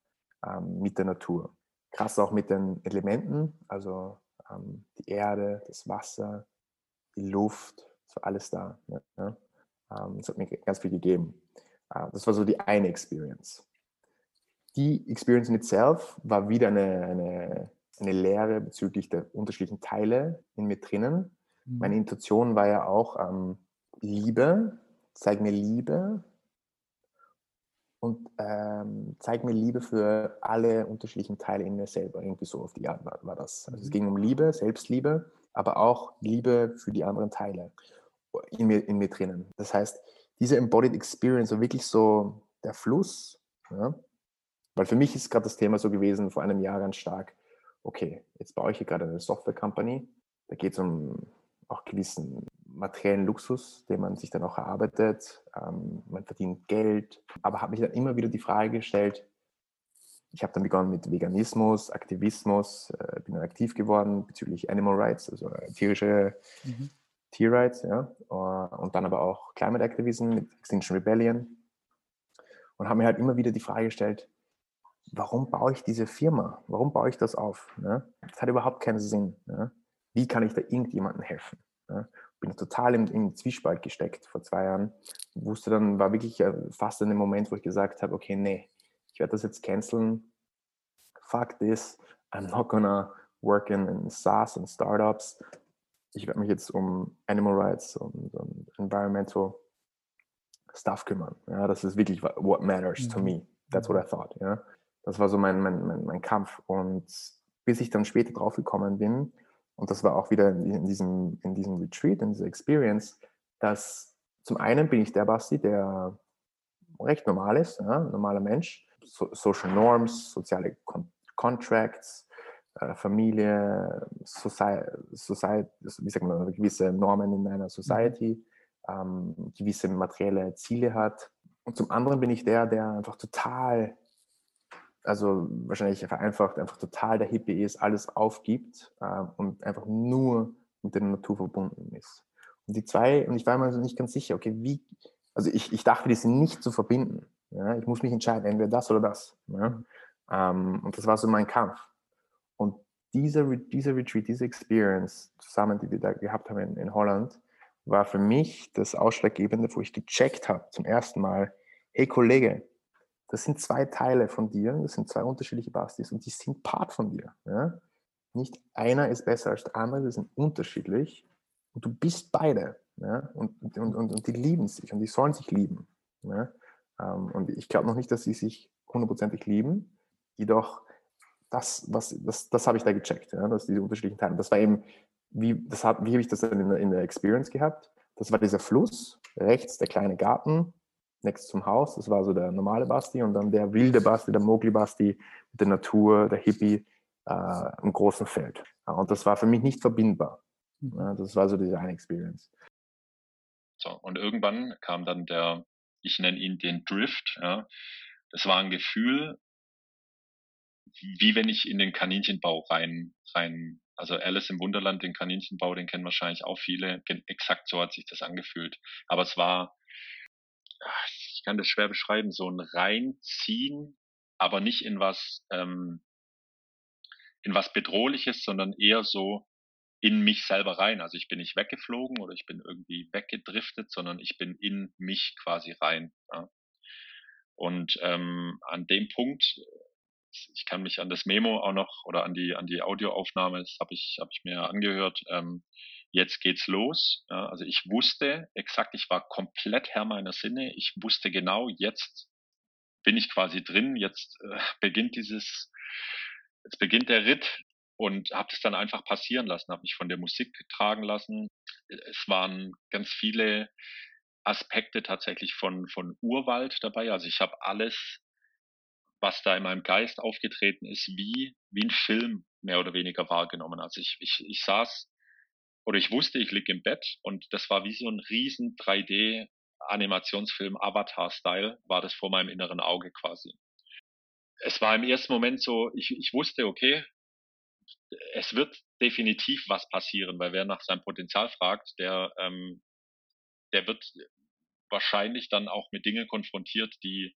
ähm, mit der Natur. Krass auch mit den Elementen, also ähm, die Erde, das Wasser, die Luft, so alles da. Ja, das hat mir ganz viel gegeben. Äh, das war so die eine Experience. Die Experience in itself war wieder eine, eine, eine Lehre bezüglich der unterschiedlichen Teile in mir drinnen. Mhm. Meine Intuition war ja auch ähm, Liebe, zeig mir Liebe und ähm, zeig mir Liebe für alle unterschiedlichen Teile in mir selber. Irgendwie so auf die Art war, war das. Also es mhm. ging um Liebe, Selbstliebe, aber auch Liebe für die anderen Teile in mir, in mir drinnen. Das heißt, diese Embodied Experience, so wirklich so der Fluss, ja, weil für mich ist gerade das Thema so gewesen, vor einem Jahr ganz stark, okay, jetzt baue ich hier gerade eine Software-Company, da geht es um auch gewissen materiellen Luxus, den man sich dann auch erarbeitet, ähm, man verdient Geld, aber habe mich dann immer wieder die Frage gestellt, ich habe dann begonnen mit Veganismus, Aktivismus, äh, bin dann aktiv geworden bezüglich Animal Rights, also tierische mhm. Tierrights, ja, uh, und dann aber auch Climate Activism mit Extinction Rebellion und habe mir halt immer wieder die Frage gestellt, warum baue ich diese Firma? Warum baue ich das auf? Ne? Das hat überhaupt keinen Sinn. Ne? Wie kann ich da irgendjemandem helfen? Ne? Bin total im, im, Zwiespalt gesteckt vor zwei Jahren. Wusste dann, war wirklich äh, fast in dem Moment, wo ich gesagt habe, okay, nee, ich werde das jetzt canceln. Fuck this. I'm not gonna work in, in SaaS und Startups. Ich werde mich jetzt um Animal Rights und, und Environmental Stuff kümmern. Ja, das ist wirklich what matters to mhm. me. That's what I thought. Ja. Das war so mein, mein, mein, mein Kampf. Und bis ich dann später drauf gekommen bin, und das war auch wieder in diesem, in diesem Retreat, in dieser Experience, dass zum einen bin ich der Basti, der recht normal ist, ja, normaler Mensch, so, Social Norms, soziale Con Contracts, Familie, Society, Society, wie sagt man, gewisse Normen in einer Society, ähm, gewisse materielle Ziele hat. Und zum anderen bin ich der, der einfach total also wahrscheinlich vereinfacht, einfach total der Hippie ist, alles aufgibt äh, und einfach nur mit der Natur verbunden ist. Und die zwei, und ich war mir also nicht ganz sicher, okay, wie, also ich, ich dachte, die sind nicht zu verbinden. Ja? Ich muss mich entscheiden, entweder das oder das. Ja? Ähm, und das war so mein Kampf. Und dieser, dieser Retreat, diese Experience zusammen, die wir da gehabt haben in, in Holland, war für mich das Ausschlaggebende, wo ich gecheckt habe zum ersten Mal, hey Kollege, das sind zwei Teile von dir, das sind zwei unterschiedliche Bastis und die sind Part von dir. Ja? Nicht einer ist besser als der andere, die sind unterschiedlich und du bist beide. Ja? Und, und, und, und die lieben sich und die sollen sich lieben. Ja? Ähm, und ich glaube noch nicht, dass sie sich hundertprozentig lieben, jedoch das, was, das, das habe ich da gecheckt, ja? dass diese unterschiedlichen Teile. Das war eben, wie, das hat, wie habe ich das dann in der, in der Experience gehabt? Das war dieser Fluss, rechts der kleine Garten, next zum Haus. Das war so der normale Basti und dann der wilde Basti, der Mogli-Basti mit der Natur, der Hippie äh, im großen Feld. Und das war für mich nicht verbindbar. Mhm. das war so diese eine Experience. So, und irgendwann kam dann der, ich nenne ihn den Drift. Ja. Das war ein Gefühl, wie wenn ich in den Kaninchenbau rein, rein, also Alice im Wunderland, den Kaninchenbau, den kennen wahrscheinlich auch viele. Exakt so hat sich das angefühlt. Aber es war ich kann das schwer beschreiben, so ein Reinziehen, aber nicht in was, ähm, in was Bedrohliches, sondern eher so in mich selber rein. Also ich bin nicht weggeflogen oder ich bin irgendwie weggedriftet, sondern ich bin in mich quasi rein. Ja. Und ähm, an dem Punkt, ich kann mich an das Memo auch noch oder an die an die Audioaufnahme, das habe ich habe ich mir angehört. Ähm, jetzt geht's los. Ja, also ich wusste exakt, ich war komplett Herr meiner Sinne. Ich wusste genau, jetzt bin ich quasi drin, jetzt äh, beginnt dieses, jetzt beginnt der Ritt und habe das dann einfach passieren lassen, habe mich von der Musik tragen lassen. Es waren ganz viele Aspekte tatsächlich von, von Urwald dabei. Also ich habe alles, was da in meinem Geist aufgetreten ist, wie, wie ein Film mehr oder weniger wahrgenommen. Also ich, ich, ich saß oder ich wusste, ich liege im Bett und das war wie so ein riesen 3D Animationsfilm Avatar-Style, war das vor meinem inneren Auge quasi. Es war im ersten Moment so, ich, ich wusste, okay, es wird definitiv was passieren, weil wer nach seinem Potenzial fragt, der, ähm, der wird wahrscheinlich dann auch mit Dingen konfrontiert, die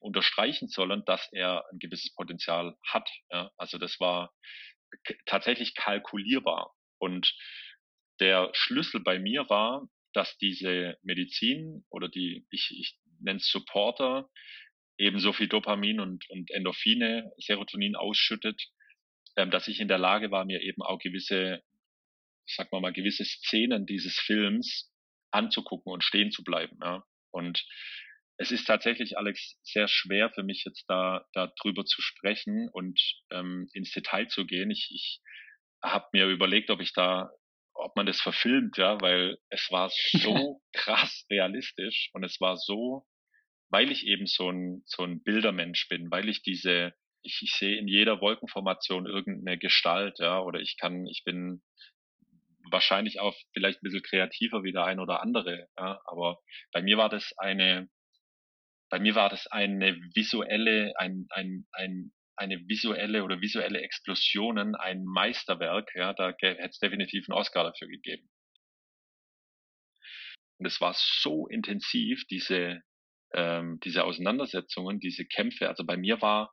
unterstreichen sollen, dass er ein gewisses Potenzial hat. Ja? Also das war tatsächlich kalkulierbar. Und der Schlüssel bei mir war, dass diese Medizin oder die, ich, ich nenne es Supporter, eben so viel Dopamin und, und Endorphine, Serotonin ausschüttet, ähm, dass ich in der Lage war, mir eben auch gewisse, sag mal mal, gewisse Szenen dieses Films anzugucken und stehen zu bleiben. Ja. Und es ist tatsächlich, Alex, sehr schwer für mich jetzt da darüber zu sprechen und ähm, ins Detail zu gehen. Ich, ich habe mir überlegt, ob ich da, ob man das verfilmt, ja, weil es war so krass realistisch und es war so, weil ich eben so ein so ein Bildermensch bin, weil ich diese ich, ich sehe in jeder Wolkenformation irgendeine Gestalt, ja, oder ich kann, ich bin wahrscheinlich auch vielleicht ein bisschen kreativer wie der ein oder andere, ja, aber bei mir war das eine, bei mir war das eine visuelle, ein, ein, ein, eine visuelle oder visuelle Explosionen, ein Meisterwerk, ja, da hätte es definitiv einen Oscar dafür gegeben. Und es war so intensiv, diese, ähm, diese Auseinandersetzungen, diese Kämpfe. Also bei mir war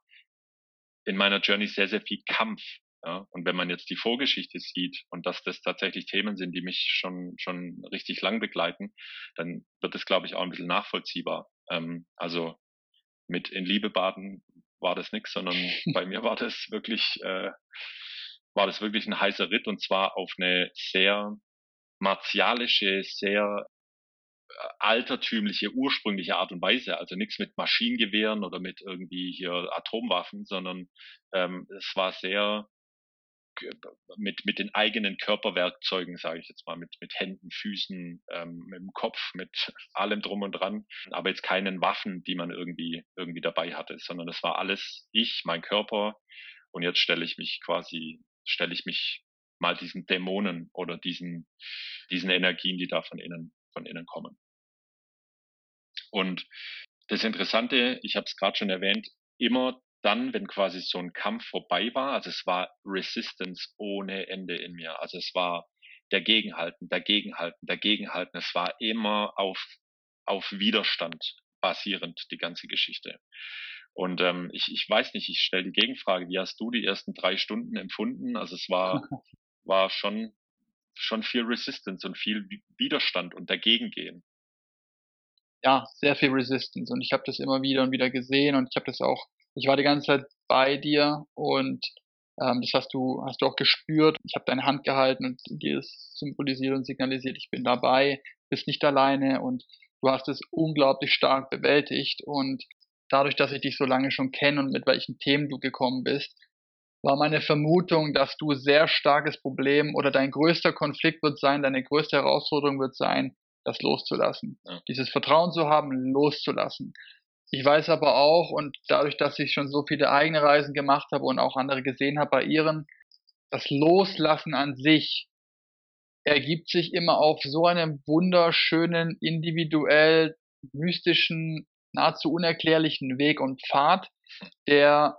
in meiner Journey sehr, sehr viel Kampf. Ja? Und wenn man jetzt die Vorgeschichte sieht und dass das tatsächlich Themen sind, die mich schon, schon richtig lang begleiten, dann wird es, glaube ich, auch ein bisschen nachvollziehbar. Ähm, also mit in Liebe baden war das nichts, sondern bei mir war das wirklich, äh, war das wirklich ein heißer Ritt und zwar auf eine sehr martialische, sehr altertümliche, ursprüngliche Art und Weise. Also nichts mit Maschinengewehren oder mit irgendwie hier Atomwaffen, sondern ähm, es war sehr mit, mit den eigenen Körperwerkzeugen, sage ich jetzt mal, mit, mit Händen, Füßen, ähm, mit dem Kopf, mit allem drum und dran, aber jetzt keinen Waffen, die man irgendwie, irgendwie dabei hatte, sondern es war alles ich, mein Körper und jetzt stelle ich mich quasi, stelle ich mich mal diesen Dämonen oder diesen, diesen Energien, die da von innen, von innen kommen. Und das Interessante, ich habe es gerade schon erwähnt, immer dann, wenn quasi so ein Kampf vorbei war, also es war Resistance ohne Ende in mir. Also es war dagegenhalten, dagegenhalten, dagegenhalten. Es war immer auf, auf Widerstand basierend, die ganze Geschichte. Und ähm, ich, ich weiß nicht, ich stelle die Gegenfrage, wie hast du die ersten drei Stunden empfunden? Also es war, war schon, schon viel Resistance und viel Widerstand und dagegengehen ja, sehr viel Resistance und ich habe das immer wieder und wieder gesehen und ich habe das auch, ich war die ganze Zeit bei dir und ähm, das hast du, hast du auch gespürt. Ich habe deine Hand gehalten und dir ist symbolisiert und signalisiert, ich bin dabei, bist nicht alleine und du hast es unglaublich stark bewältigt und dadurch, dass ich dich so lange schon kenne und mit welchen Themen du gekommen bist, war meine Vermutung, dass du sehr starkes Problem oder dein größter Konflikt wird sein, deine größte Herausforderung wird sein, das loszulassen. Ja. Dieses Vertrauen zu haben, loszulassen. Ich weiß aber auch, und dadurch, dass ich schon so viele eigene Reisen gemacht habe und auch andere gesehen habe bei ihren, das Loslassen an sich ergibt sich immer auf so einem wunderschönen, individuell, mystischen, nahezu unerklärlichen Weg und Pfad, der,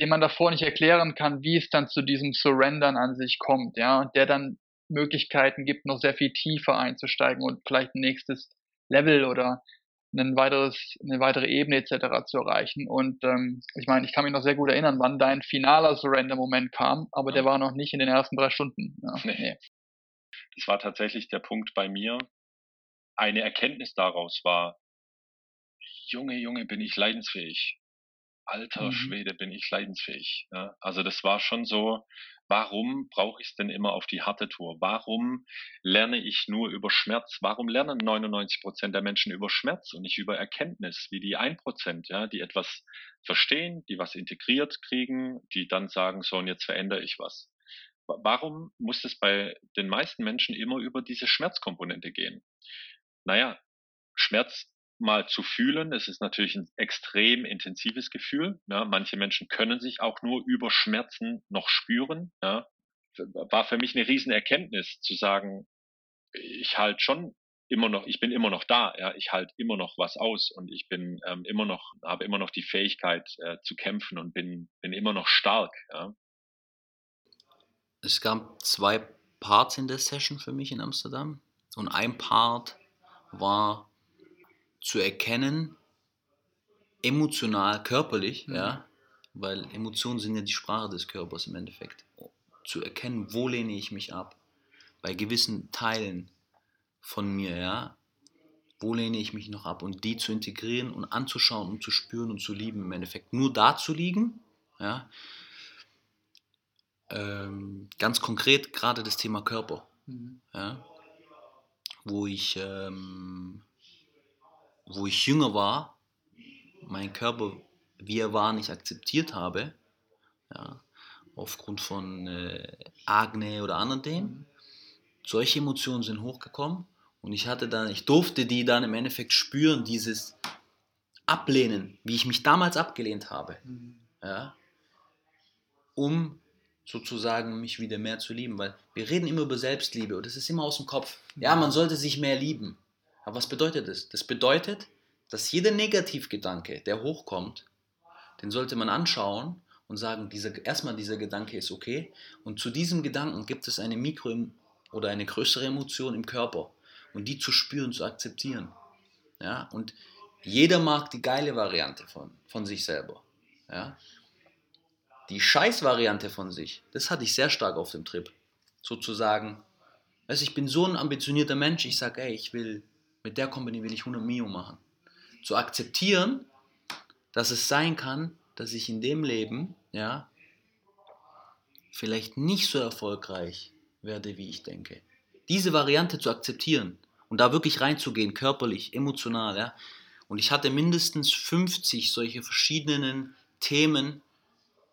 den man davor nicht erklären kann, wie es dann zu diesem Surrendern an sich kommt, ja, der dann Möglichkeiten gibt, noch sehr viel tiefer einzusteigen und vielleicht ein nächstes Level oder ein weiteres, eine weitere Ebene etc. zu erreichen. Und ähm, ich meine, ich kann mich noch sehr gut erinnern, wann dein finaler Surrender-Moment kam, aber der war noch nicht in den ersten drei Stunden. Ja, nee. nee. Das war tatsächlich der Punkt bei mir. Eine Erkenntnis daraus war, Junge, Junge, bin ich leidensfähig. Alter mhm. Schwede, bin ich leidensfähig. Ja, also das war schon so, Warum brauche ich es denn immer auf die harte Tour? Warum lerne ich nur über Schmerz? Warum lernen 99 Prozent der Menschen über Schmerz und nicht über Erkenntnis, wie die 1 Prozent, ja, die etwas verstehen, die was integriert kriegen, die dann sagen, so und jetzt verändere ich was. Warum muss es bei den meisten Menschen immer über diese Schmerzkomponente gehen? Naja, Schmerz mal zu fühlen. Es ist natürlich ein extrem intensives Gefühl. Ja. Manche Menschen können sich auch nur über Schmerzen noch spüren. Ja. War für mich eine Riesenerkenntnis zu sagen, ich halt schon immer noch, ich bin immer noch da, ja, ich halte immer noch was aus und ich bin ähm, immer noch, habe immer noch die Fähigkeit äh, zu kämpfen und bin, bin immer noch stark. Ja. Es gab zwei Parts in der Session für mich in Amsterdam und ein Part war zu erkennen, emotional, körperlich, mhm. ja, weil Emotionen sind ja die Sprache des Körpers im Endeffekt. Zu erkennen, wo lehne ich mich ab, bei gewissen Teilen von mir, ja, wo lehne ich mich noch ab und die zu integrieren und anzuschauen und zu spüren und zu lieben im Endeffekt. Nur da zu liegen, ja, ähm, ganz konkret gerade das Thema Körper, mhm. ja, wo ich ähm, wo ich jünger war, meinen Körper, wie er war, nicht akzeptiert habe, ja, aufgrund von äh, Agne oder anderen Themen. Solche Emotionen sind hochgekommen und ich hatte dann, ich durfte die dann im Endeffekt spüren, dieses Ablehnen, wie ich mich damals abgelehnt habe, ja, um sozusagen mich wieder mehr zu lieben, weil wir reden immer über Selbstliebe und das ist immer aus dem Kopf. Ja, man sollte sich mehr lieben. Aber was bedeutet das? Das bedeutet, dass jeder Negativgedanke, der hochkommt, den sollte man anschauen und sagen, dieser, erstmal dieser Gedanke ist okay und zu diesem Gedanken gibt es eine Mikro- oder eine größere Emotion im Körper und die zu spüren, zu akzeptieren. Ja, und jeder mag die geile Variante von, von sich selber. Ja. Die Scheiß-Variante von sich, das hatte ich sehr stark auf dem Trip. Sozusagen, weißt, ich bin so ein ambitionierter Mensch, ich sage, ey, ich will, mit der Company will ich 100 Mio machen. Zu akzeptieren, dass es sein kann, dass ich in dem Leben, ja, vielleicht nicht so erfolgreich werde, wie ich denke. Diese Variante zu akzeptieren und da wirklich reinzugehen, körperlich, emotional, ja. Und ich hatte mindestens 50 solche verschiedenen Themen,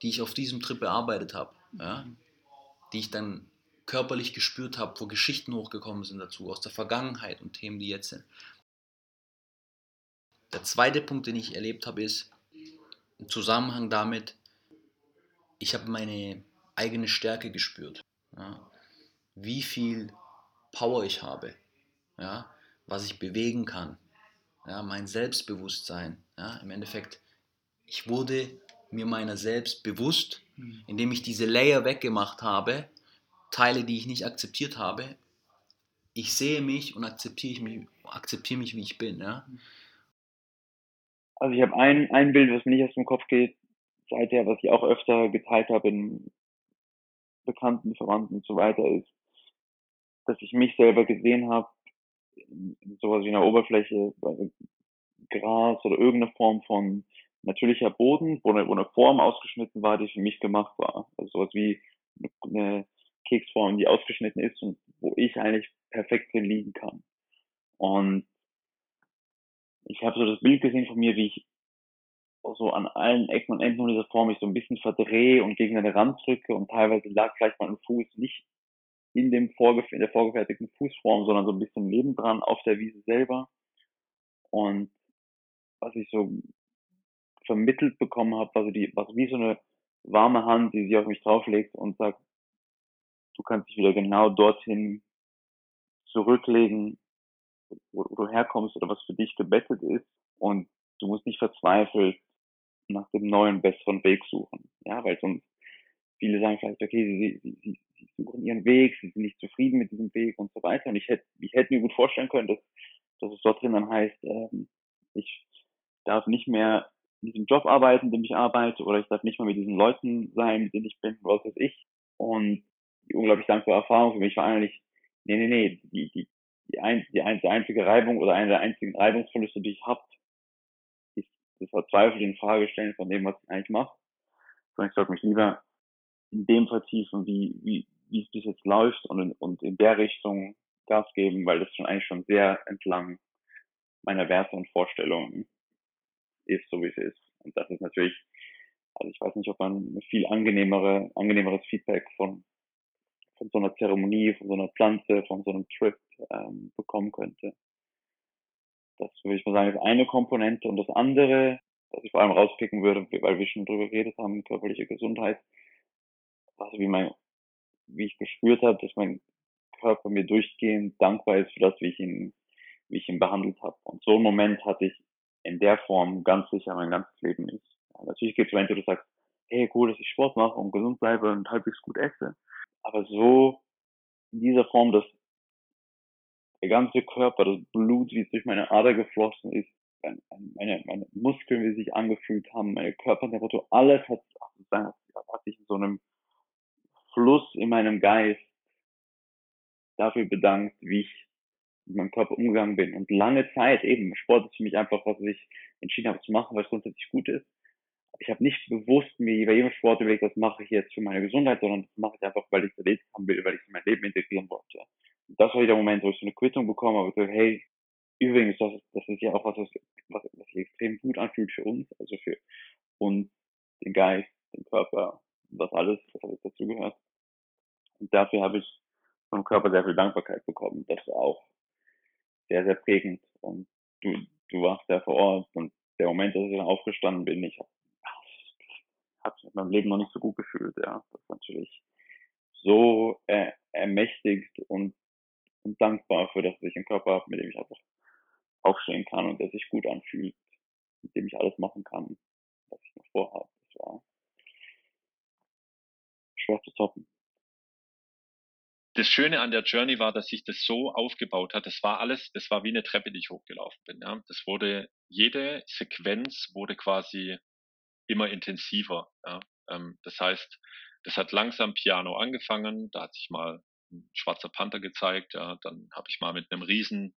die ich auf diesem Trip bearbeitet habe, ja, die ich dann körperlich gespürt habe, wo Geschichten hochgekommen sind dazu, aus der Vergangenheit und Themen, die jetzt sind. Der zweite Punkt, den ich erlebt habe, ist im Zusammenhang damit, ich habe meine eigene Stärke gespürt. Ja, wie viel Power ich habe, ja, was ich bewegen kann, ja, mein Selbstbewusstsein. Ja, Im Endeffekt, ich wurde mir meiner selbst bewusst, mhm. indem ich diese Layer weggemacht habe, Teile, die ich nicht akzeptiert habe. Ich sehe mich und akzeptiere mich, akzeptiere mich, wie ich bin. Ja? Also ich habe ein, ein Bild, was mir nicht aus dem Kopf geht, seither, was ich auch öfter geteilt habe in Bekannten, Verwandten und so weiter, ist, dass ich mich selber gesehen habe, sowas wie einer Oberfläche, Gras oder irgendeine Form von natürlicher Boden, wo eine, wo eine Form ausgeschnitten war, die für mich gemacht war. Also sowas wie eine Keksform, die ausgeschnitten ist und wo ich eigentlich perfekt drin liegen kann. Und ich habe so das Bild gesehen von mir, wie ich so an allen Ecken und Enden dieser Form mich so ein bisschen verdrehe und gegen eine Rand drücke und teilweise lag vielleicht mein Fuß nicht in dem vorgef in der vorgefertigten Fußform, sondern so ein bisschen nebendran auf der Wiese selber. Und was ich so vermittelt bekommen habe, also die, was wie so eine warme Hand, die sich auf mich drauflegt und sagt, du kannst dich wieder genau dorthin zurücklegen, wo, wo du herkommst oder was für dich gebettet ist und du musst nicht verzweifelt nach dem neuen, besseren Weg suchen. Ja, weil sonst viele sagen vielleicht, okay, sie, sie, sie suchen ihren Weg, sie sind nicht zufrieden mit diesem Weg und so weiter. Und ich hätte, ich hätte mir gut vorstellen können, dass, dass es dort drin dann heißt, ähm, ich darf nicht mehr in diesem Job arbeiten, in dem ich arbeite, oder ich darf nicht mehr mit diesen Leuten sein, mit denen ich bin, was weiß ich. Und unglaublich dankbare Erfahrung für mich war eigentlich, nee, nee, nee, die, die, die, ein, die, ein, die einzige Reibung oder eine der einzigen Reibungsverluste, die ich habe, ist das Verzweifeln in Frage stellen von dem, was ich eigentlich mache. Sondern ich sollte mich lieber in dem vertiefen, wie, wie, wie es bis jetzt läuft und in, und in der Richtung Gas geben, weil das schon eigentlich schon sehr entlang meiner Werte und Vorstellungen ist, so wie es ist. Und das ist natürlich, also ich weiß nicht, ob man viel angenehmere, angenehmeres Feedback von, von so einer Zeremonie, von so einer Pflanze, von so einem Trip ähm, bekommen könnte. Das würde ich mal sagen, ist eine Komponente. Und das andere, was ich vor allem rauspicken würde, weil wir schon drüber geredet haben, körperliche Gesundheit, also wie mein, wie ich gespürt habe, dass mein Körper mir durchgehend dankbar ist für das, wie ich ihn, wie ich ihn behandelt habe. Und so einen Moment hatte ich in der Form ganz sicher mein ganzes Leben nicht. Natürlich gibt es Momente, wo du sagst, hey, cool, dass ich Sport mache und gesund bleibe und halbwegs gut esse. Aber so in dieser Form, dass der ganze Körper, das Blut, wie es durch meine Ader geflossen ist, meine, meine Muskeln, wie sie sich angefühlt haben, meine Körpertemperatur, alles hat, hat sich in so einem Fluss in meinem Geist dafür bedankt, wie ich mit meinem Körper umgegangen bin. Und lange Zeit eben, Sport ist für mich einfach, was ich entschieden habe zu machen, weil es grundsätzlich gut ist. Ich habe nicht bewusst mir bei jedem Sport überlegt, was mache ich jetzt für meine Gesundheit, sondern das mache ich einfach, weil ich es erlebt haben will, weil ich es in mein Leben integrieren wollte. Und das war der Moment, wo ich so eine Quittung bekommen habe, so, hey, übrigens, das, das ist ja auch was, was, was sich extrem gut anfühlt für uns, also für uns, den Geist, den Körper, das alles, was alles dazugehört. Und dafür habe ich vom Körper sehr viel Dankbarkeit bekommen. Das war auch sehr, sehr prägend. Und du, du warst ja vor Ort und der Moment, dass ich dann aufgestanden bin, ich habe hab mich in meinem Leben noch nicht so gut gefühlt. Ja, das ist natürlich so äh, ermächtigt und, und dankbar für das, dass ich einen Körper habe, mit dem ich einfach aufstehen kann und der sich gut anfühlt, mit dem ich alles machen kann, was ich noch vorhabe. Das war schwer zu toppen das Schöne an der Journey war, dass sich das so aufgebaut hat. Das war alles, das war wie eine Treppe, die ich hochgelaufen bin. Ja. Das wurde, jede Sequenz wurde quasi immer intensiver. Ja. Ähm, das heißt, das hat langsam Piano angefangen. Da hat sich mal ein schwarzer Panther gezeigt. Ja. Dann habe ich mal mit einem Riesen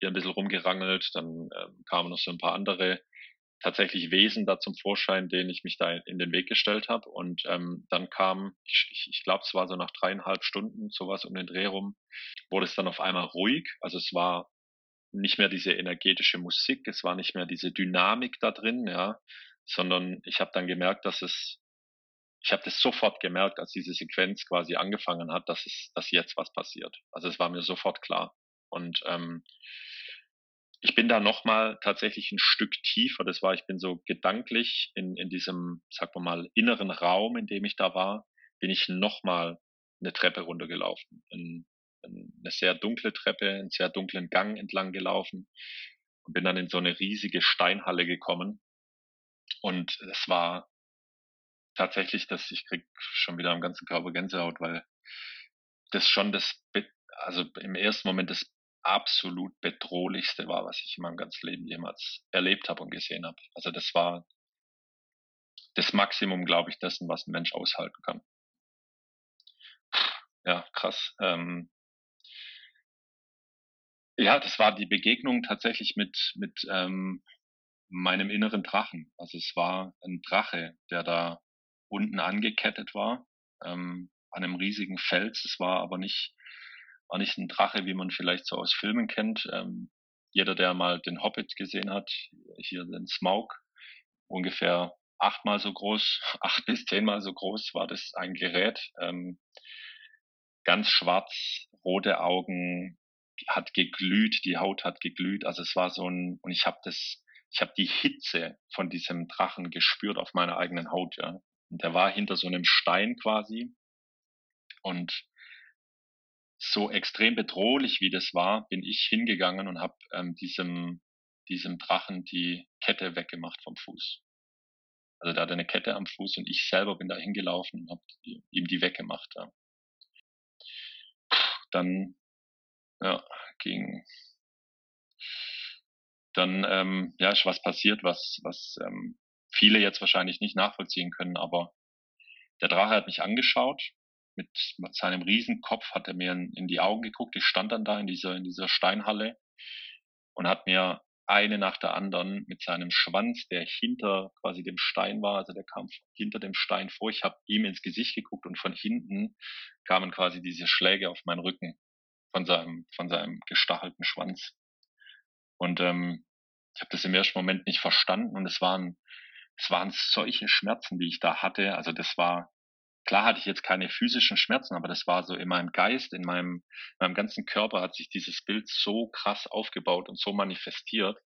hier ein bisschen rumgerangelt. Dann ähm, kamen noch so ein paar andere tatsächlich Wesen da zum Vorschein, denen ich mich da in den Weg gestellt habe. Und ähm, dann kam, ich, ich, ich glaube, es war so nach dreieinhalb Stunden, sowas um den Dreh rum, wurde es dann auf einmal ruhig. Also es war nicht mehr diese energetische Musik, es war nicht mehr diese Dynamik da drin, ja, sondern ich habe dann gemerkt, dass es, ich habe das sofort gemerkt, als diese Sequenz quasi angefangen hat, dass es, dass jetzt was passiert. Also es war mir sofort klar. Und ähm, ich bin da nochmal tatsächlich ein Stück tiefer. Das war, ich bin so gedanklich in, in diesem, sagen wir mal, inneren Raum, in dem ich da war, bin ich nochmal eine Treppe runtergelaufen. In, in eine sehr dunkle Treppe, einen sehr dunklen Gang entlang gelaufen und bin dann in so eine riesige Steinhalle gekommen. Und es war tatsächlich, dass ich krieg schon wieder am ganzen Körper Gänsehaut, weil das schon das, also im ersten Moment das absolut bedrohlichste war, was ich in meinem ganzen Leben jemals erlebt habe und gesehen habe. Also das war das Maximum, glaube ich, dessen, was ein Mensch aushalten kann. Ja, krass. Ähm ja, das war die Begegnung tatsächlich mit, mit ähm, meinem inneren Drachen. Also es war ein Drache, der da unten angekettet war, ähm, an einem riesigen Fels. Es war aber nicht war nicht ein Drache, wie man vielleicht so aus Filmen kennt. Ähm, jeder, der mal den Hobbit gesehen hat, hier den Smaug, ungefähr achtmal so groß, acht bis zehnmal so groß war das ein Gerät. Ähm, ganz schwarz, rote Augen, hat geglüht, die Haut hat geglüht. Also es war so ein, und ich habe das, ich habe die Hitze von diesem Drachen gespürt auf meiner eigenen Haut, ja. Und der war hinter so einem Stein quasi. Und so extrem bedrohlich wie das war, bin ich hingegangen und habe ähm, diesem, diesem Drachen die Kette weggemacht vom Fuß. Also da hat er eine Kette am Fuß und ich selber bin da hingelaufen und habe ihm die weggemacht. Ja. Dann ja, ging dann ähm, ja ist was passiert, was was ähm, viele jetzt wahrscheinlich nicht nachvollziehen können, aber der Drache hat mich angeschaut mit, mit seinem Riesenkopf hat er mir in, in, die Augen geguckt. Ich stand dann da in dieser, in dieser Steinhalle und hat mir eine nach der anderen mit seinem Schwanz, der hinter quasi dem Stein war, also der kam hinter dem Stein vor. Ich habe ihm ins Gesicht geguckt und von hinten kamen quasi diese Schläge auf meinen Rücken von seinem, von seinem gestachelten Schwanz. Und ähm, ich habe das im ersten Moment nicht verstanden und es waren, es waren solche Schmerzen, die ich da hatte. Also das war, Klar hatte ich jetzt keine physischen Schmerzen, aber das war so in meinem Geist, in meinem, in meinem ganzen Körper hat sich dieses Bild so krass aufgebaut und so manifestiert,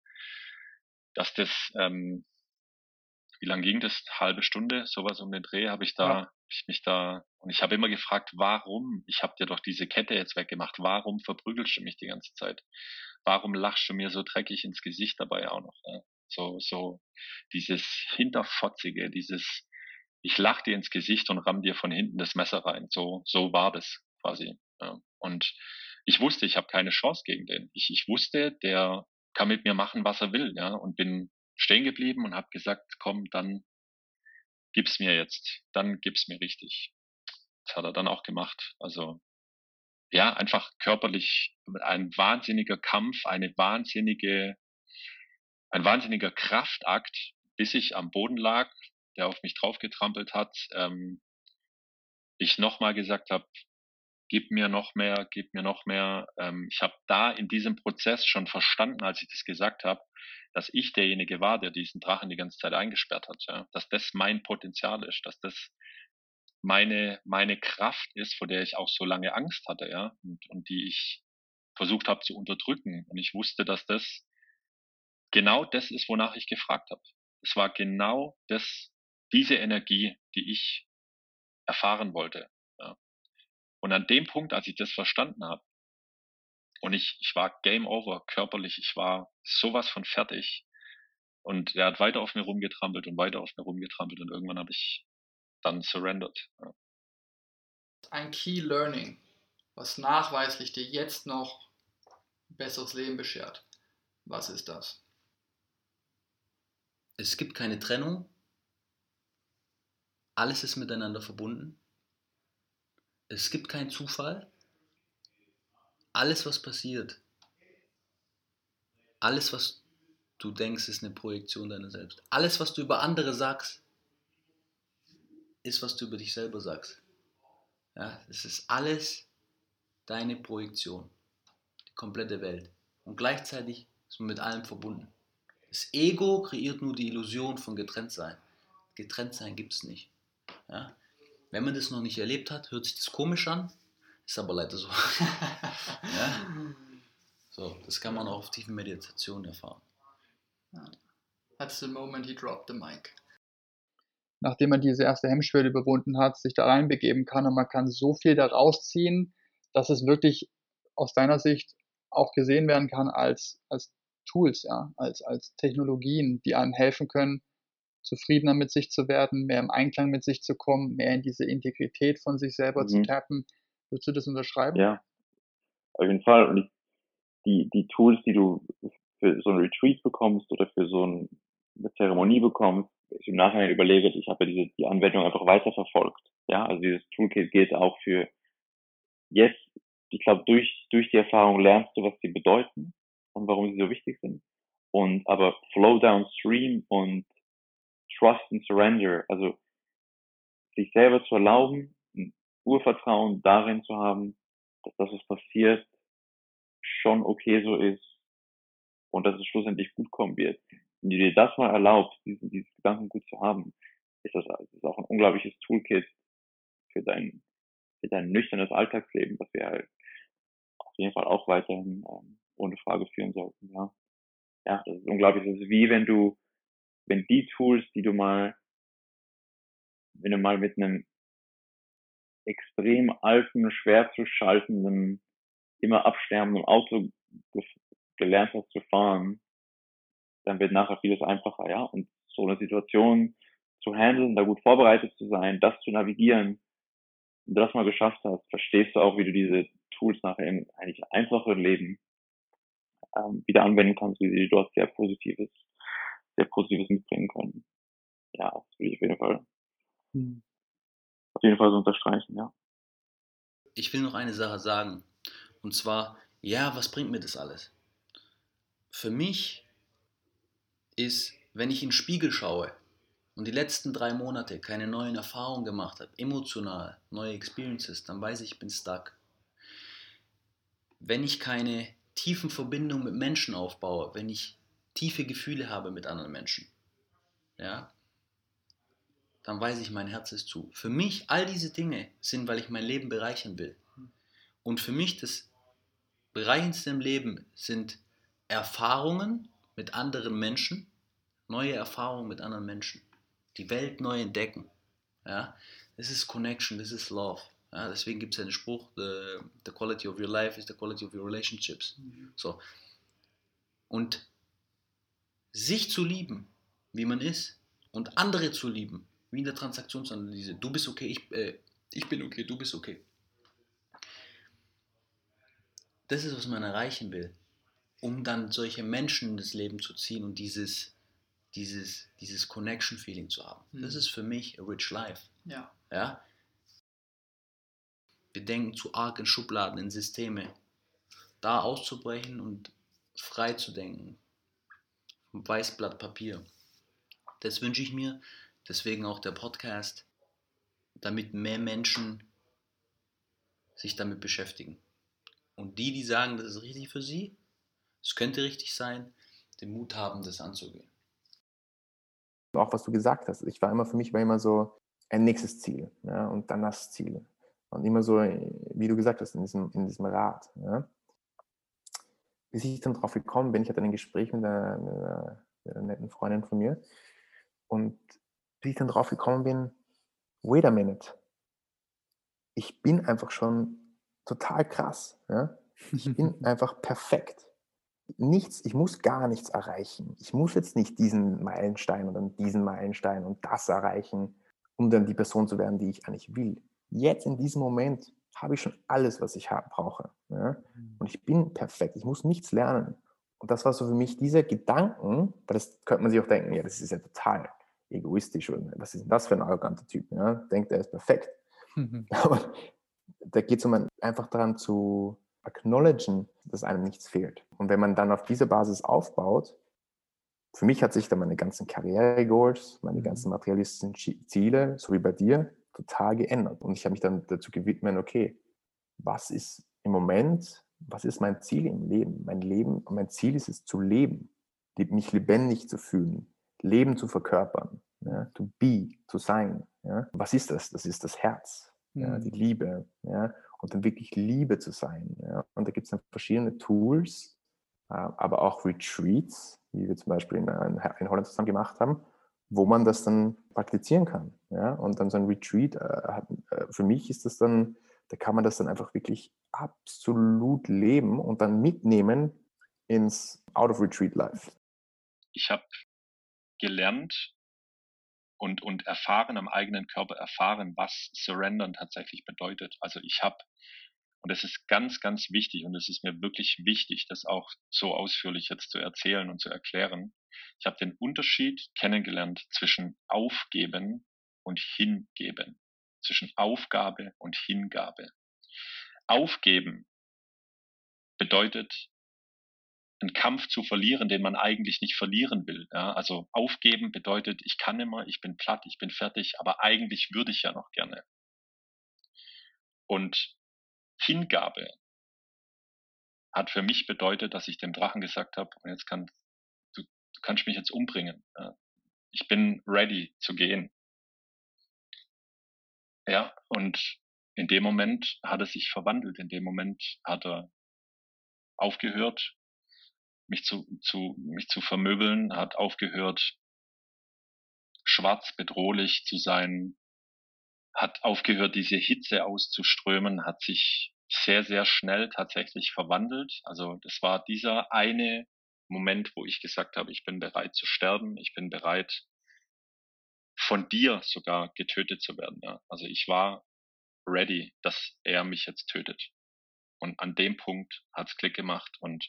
dass das, ähm, wie lang ging das? Halbe Stunde, sowas um den Dreh, habe ich da, ja. ich mich da, und ich habe immer gefragt, warum? Ich habe dir doch diese Kette jetzt weggemacht. Warum verprügelst du mich die ganze Zeit? Warum lachst du mir so dreckig ins Gesicht dabei auch noch? Ja? So, so dieses Hinterfotzige, dieses ich lach dir ins Gesicht und ramm dir von hinten das Messer rein. So, so war das quasi. Ja. Und ich wusste, ich habe keine Chance gegen den. Ich, ich wusste, der kann mit mir machen, was er will, ja, und bin stehen geblieben und habe gesagt, komm, dann gib's mir jetzt, dann gib's mir richtig. Das hat er dann auch gemacht. Also ja, einfach körperlich ein wahnsinniger Kampf, eine wahnsinnige, ein wahnsinniger Kraftakt, bis ich am Boden lag, der auf mich draufgetrampelt hat, ähm, ich nochmal gesagt habe, gib mir noch mehr, gib mir noch mehr. Ähm, ich habe da in diesem Prozess schon verstanden, als ich das gesagt habe, dass ich derjenige war, der diesen Drachen die ganze Zeit eingesperrt hat. Ja? Dass das mein Potenzial ist, dass das meine, meine Kraft ist, vor der ich auch so lange Angst hatte, ja, und, und die ich versucht habe zu unterdrücken. Und ich wusste, dass das genau das ist, wonach ich gefragt habe. Es war genau das, diese Energie, die ich erfahren wollte. Ja. Und an dem Punkt, als ich das verstanden habe, und ich, ich war game over körperlich, ich war sowas von fertig. Und er hat weiter auf mir rumgetrampelt und weiter auf mir rumgetrampelt und irgendwann habe ich dann surrendered. Ja. Ein Key Learning, was nachweislich dir jetzt noch ein besseres Leben beschert. Was ist das? Es gibt keine Trennung. Alles ist miteinander verbunden. Es gibt keinen Zufall. Alles, was passiert, alles, was du denkst, ist eine Projektion deiner selbst. Alles, was du über andere sagst, ist, was du über dich selber sagst. Ja, es ist alles deine Projektion. Die komplette Welt. Und gleichzeitig ist man mit allem verbunden. Das Ego kreiert nur die Illusion von Getrenntsein. Getrenntsein gibt es nicht. Ja? Wenn man das noch nicht erlebt hat, hört sich das komisch an, ist aber leider so. ja? So, das kann man auch auf tiefen Meditation erfahren. That's the moment he dropped the mic. Nachdem man diese erste Hemmschwelle überwunden hat, sich da reinbegeben kann und man kann so viel daraus ziehen, dass es wirklich aus deiner Sicht auch gesehen werden kann als, als Tools, ja, als, als Technologien, die einem helfen können, zufriedener mit sich zu werden, mehr im Einklang mit sich zu kommen, mehr in diese Integrität von sich selber mhm. zu tappen. Würdest du das unterschreiben? Ja, auf jeden Fall. Und die, die Tools, die du für so ein Retreat bekommst oder für so ein, eine Zeremonie bekommst, ich im Nachhinein überlege, ich habe diese, die Anwendung einfach weiterverfolgt. Ja, also dieses Toolkit gilt auch für jetzt, ich glaube, durch, durch die Erfahrung lernst du, was sie bedeuten und warum sie so wichtig sind. Und aber Flow Downstream und Trust and Surrender, also sich selber zu erlauben, ein Urvertrauen darin zu haben, dass das, was passiert, schon okay so ist und dass es schlussendlich gut kommen wird. Wenn du dir das mal erlaubst, diesen, dieses Gedankengut zu haben, ist das, das ist auch ein unglaubliches Toolkit für dein, für dein nüchternes Alltagsleben, was wir halt auf jeden Fall auch weiterhin ähm, ohne Frage führen sollten, ja. Ja, das ist unglaublich. Das ist wie wenn du wenn die Tools, die du mal, wenn du mal mit einem extrem alten, schwer zu schaltenden, immer absterbenden Auto gelernt hast zu fahren, dann wird nachher vieles einfacher, ja. Und so eine Situation zu handeln, da gut vorbereitet zu sein, das zu navigieren, wenn du das mal geschafft hast, verstehst du auch, wie du diese Tools nachher im eigentlich einfacheren Leben ähm, wieder anwenden kannst, wie sie dort sehr positives sehr Positives mitbringen können. Ja, das will ich auf jeden Fall, hm. auf jeden Fall so unterstreichen, ja. Ich will noch eine Sache sagen. Und zwar, ja, was bringt mir das alles? Für mich ist, wenn ich in den Spiegel schaue und die letzten drei Monate keine neuen Erfahrungen gemacht habe, emotional, neue Experiences, dann weiß ich, ich bin stuck. Wenn ich keine tiefen Verbindungen mit Menschen aufbaue, wenn ich tiefe Gefühle habe mit anderen Menschen, ja, dann weiß ich, mein Herz ist zu. Für mich all diese Dinge sind, weil ich mein Leben bereichern will. Und für mich das Bereichendste im Leben sind Erfahrungen mit anderen Menschen, neue Erfahrungen mit anderen Menschen, die Welt neu entdecken. Ja, das ist Connection, das ist Love. Ja, deswegen gibt es einen Spruch, the, the quality of your life is the quality of your relationships. Mhm. So. Und sich zu lieben, wie man ist, und andere zu lieben, wie in der Transaktionsanalyse. Du bist okay, ich, äh, ich bin okay, du bist okay. Das ist, was man erreichen will, um dann solche Menschen in das Leben zu ziehen und dieses, dieses, dieses Connection-Feeling zu haben. Mhm. Das ist für mich a rich life. Ja. ja. Wir denken zu arg in Schubladen, in Systeme. Da auszubrechen und frei zu denken, Weißblatt Papier. Das wünsche ich mir, deswegen auch der Podcast, damit mehr Menschen sich damit beschäftigen. Und die, die sagen, das ist richtig für sie, es könnte richtig sein, den Mut haben, das anzugehen. Auch was du gesagt hast, ich war immer für mich war immer so ein nächstes Ziel ja, und dann das Ziel. Und immer so, wie du gesagt hast, in diesem, in diesem Rad. Ja. Bis ich dann drauf gekommen bin, ich hatte ein Gespräch mit einer, mit einer, mit einer netten Freundin von mir und bis ich dann drauf gekommen bin, wait a minute, ich bin einfach schon total krass. Ja? Ich bin einfach perfekt. Nichts, ich muss gar nichts erreichen. Ich muss jetzt nicht diesen Meilenstein oder diesen Meilenstein und das erreichen, um dann die Person zu werden, die ich eigentlich will. Jetzt in diesem Moment habe ich schon alles, was ich haben, brauche. Ja? Mhm. Und ich bin perfekt. Ich muss nichts lernen. Und das war so für mich dieser Gedanken, weil das könnte man sich auch denken, ja, das ist ja total egoistisch. Und was ist denn das für ein arroganter Typ? Ja? Denkt, er ist perfekt. Mhm. Aber da geht es um einfach daran zu acknowledgen, dass einem nichts fehlt. Und wenn man dann auf dieser Basis aufbaut, für mich hat sich dann meine ganzen Karriere-Goals, meine mhm. ganzen materialistischen Ziele, so wie bei dir, total geändert. Und ich habe mich dann dazu gewidmet, okay, was ist im Moment, was ist mein Ziel im Leben? Mein Leben, mein Ziel ist es zu leben, mich lebendig zu fühlen, Leben zu verkörpern, ja, to be, zu sein. Ja. Was ist das? Das ist das Herz ja, die mhm. Liebe, ja, und dann wirklich Liebe zu sein. Ja. Und da gibt es dann verschiedene Tools, äh, aber auch Retreats, wie wir zum Beispiel in, Holland zusammen gemacht haben, wo man das dann praktizieren kann. Ja. Und dann so ein Retreat, äh, äh, für mich ist das dann, da kann man das dann einfach wirklich absolut leben und dann mitnehmen ins Out-of-Retreat-Life. Ich habe gelernt, und, und erfahren, am eigenen Körper erfahren, was Surrendern tatsächlich bedeutet. Also ich habe, und das ist ganz, ganz wichtig und es ist mir wirklich wichtig, das auch so ausführlich jetzt zu erzählen und zu erklären. Ich habe den Unterschied kennengelernt zwischen Aufgeben und Hingeben, zwischen Aufgabe und Hingabe. Aufgeben bedeutet einen Kampf zu verlieren, den man eigentlich nicht verlieren will. Ja? Also aufgeben bedeutet, ich kann immer, ich bin platt, ich bin fertig, aber eigentlich würde ich ja noch gerne. Und Hingabe hat für mich bedeutet, dass ich dem Drachen gesagt habe, jetzt kann, du, du kannst mich jetzt umbringen. Ja? Ich bin ready zu gehen. Ja, und in dem Moment hat er sich verwandelt. In dem Moment hat er aufgehört, mich zu, zu, mich zu vermöbeln, hat aufgehört, schwarz bedrohlich zu sein, hat aufgehört, diese Hitze auszuströmen, hat sich sehr, sehr schnell tatsächlich verwandelt. Also das war dieser eine Moment, wo ich gesagt habe, ich bin bereit zu sterben, ich bin bereit, von dir sogar getötet zu werden. Ja. Also ich war ready, dass er mich jetzt tötet. Und an dem Punkt hat's Klick gemacht und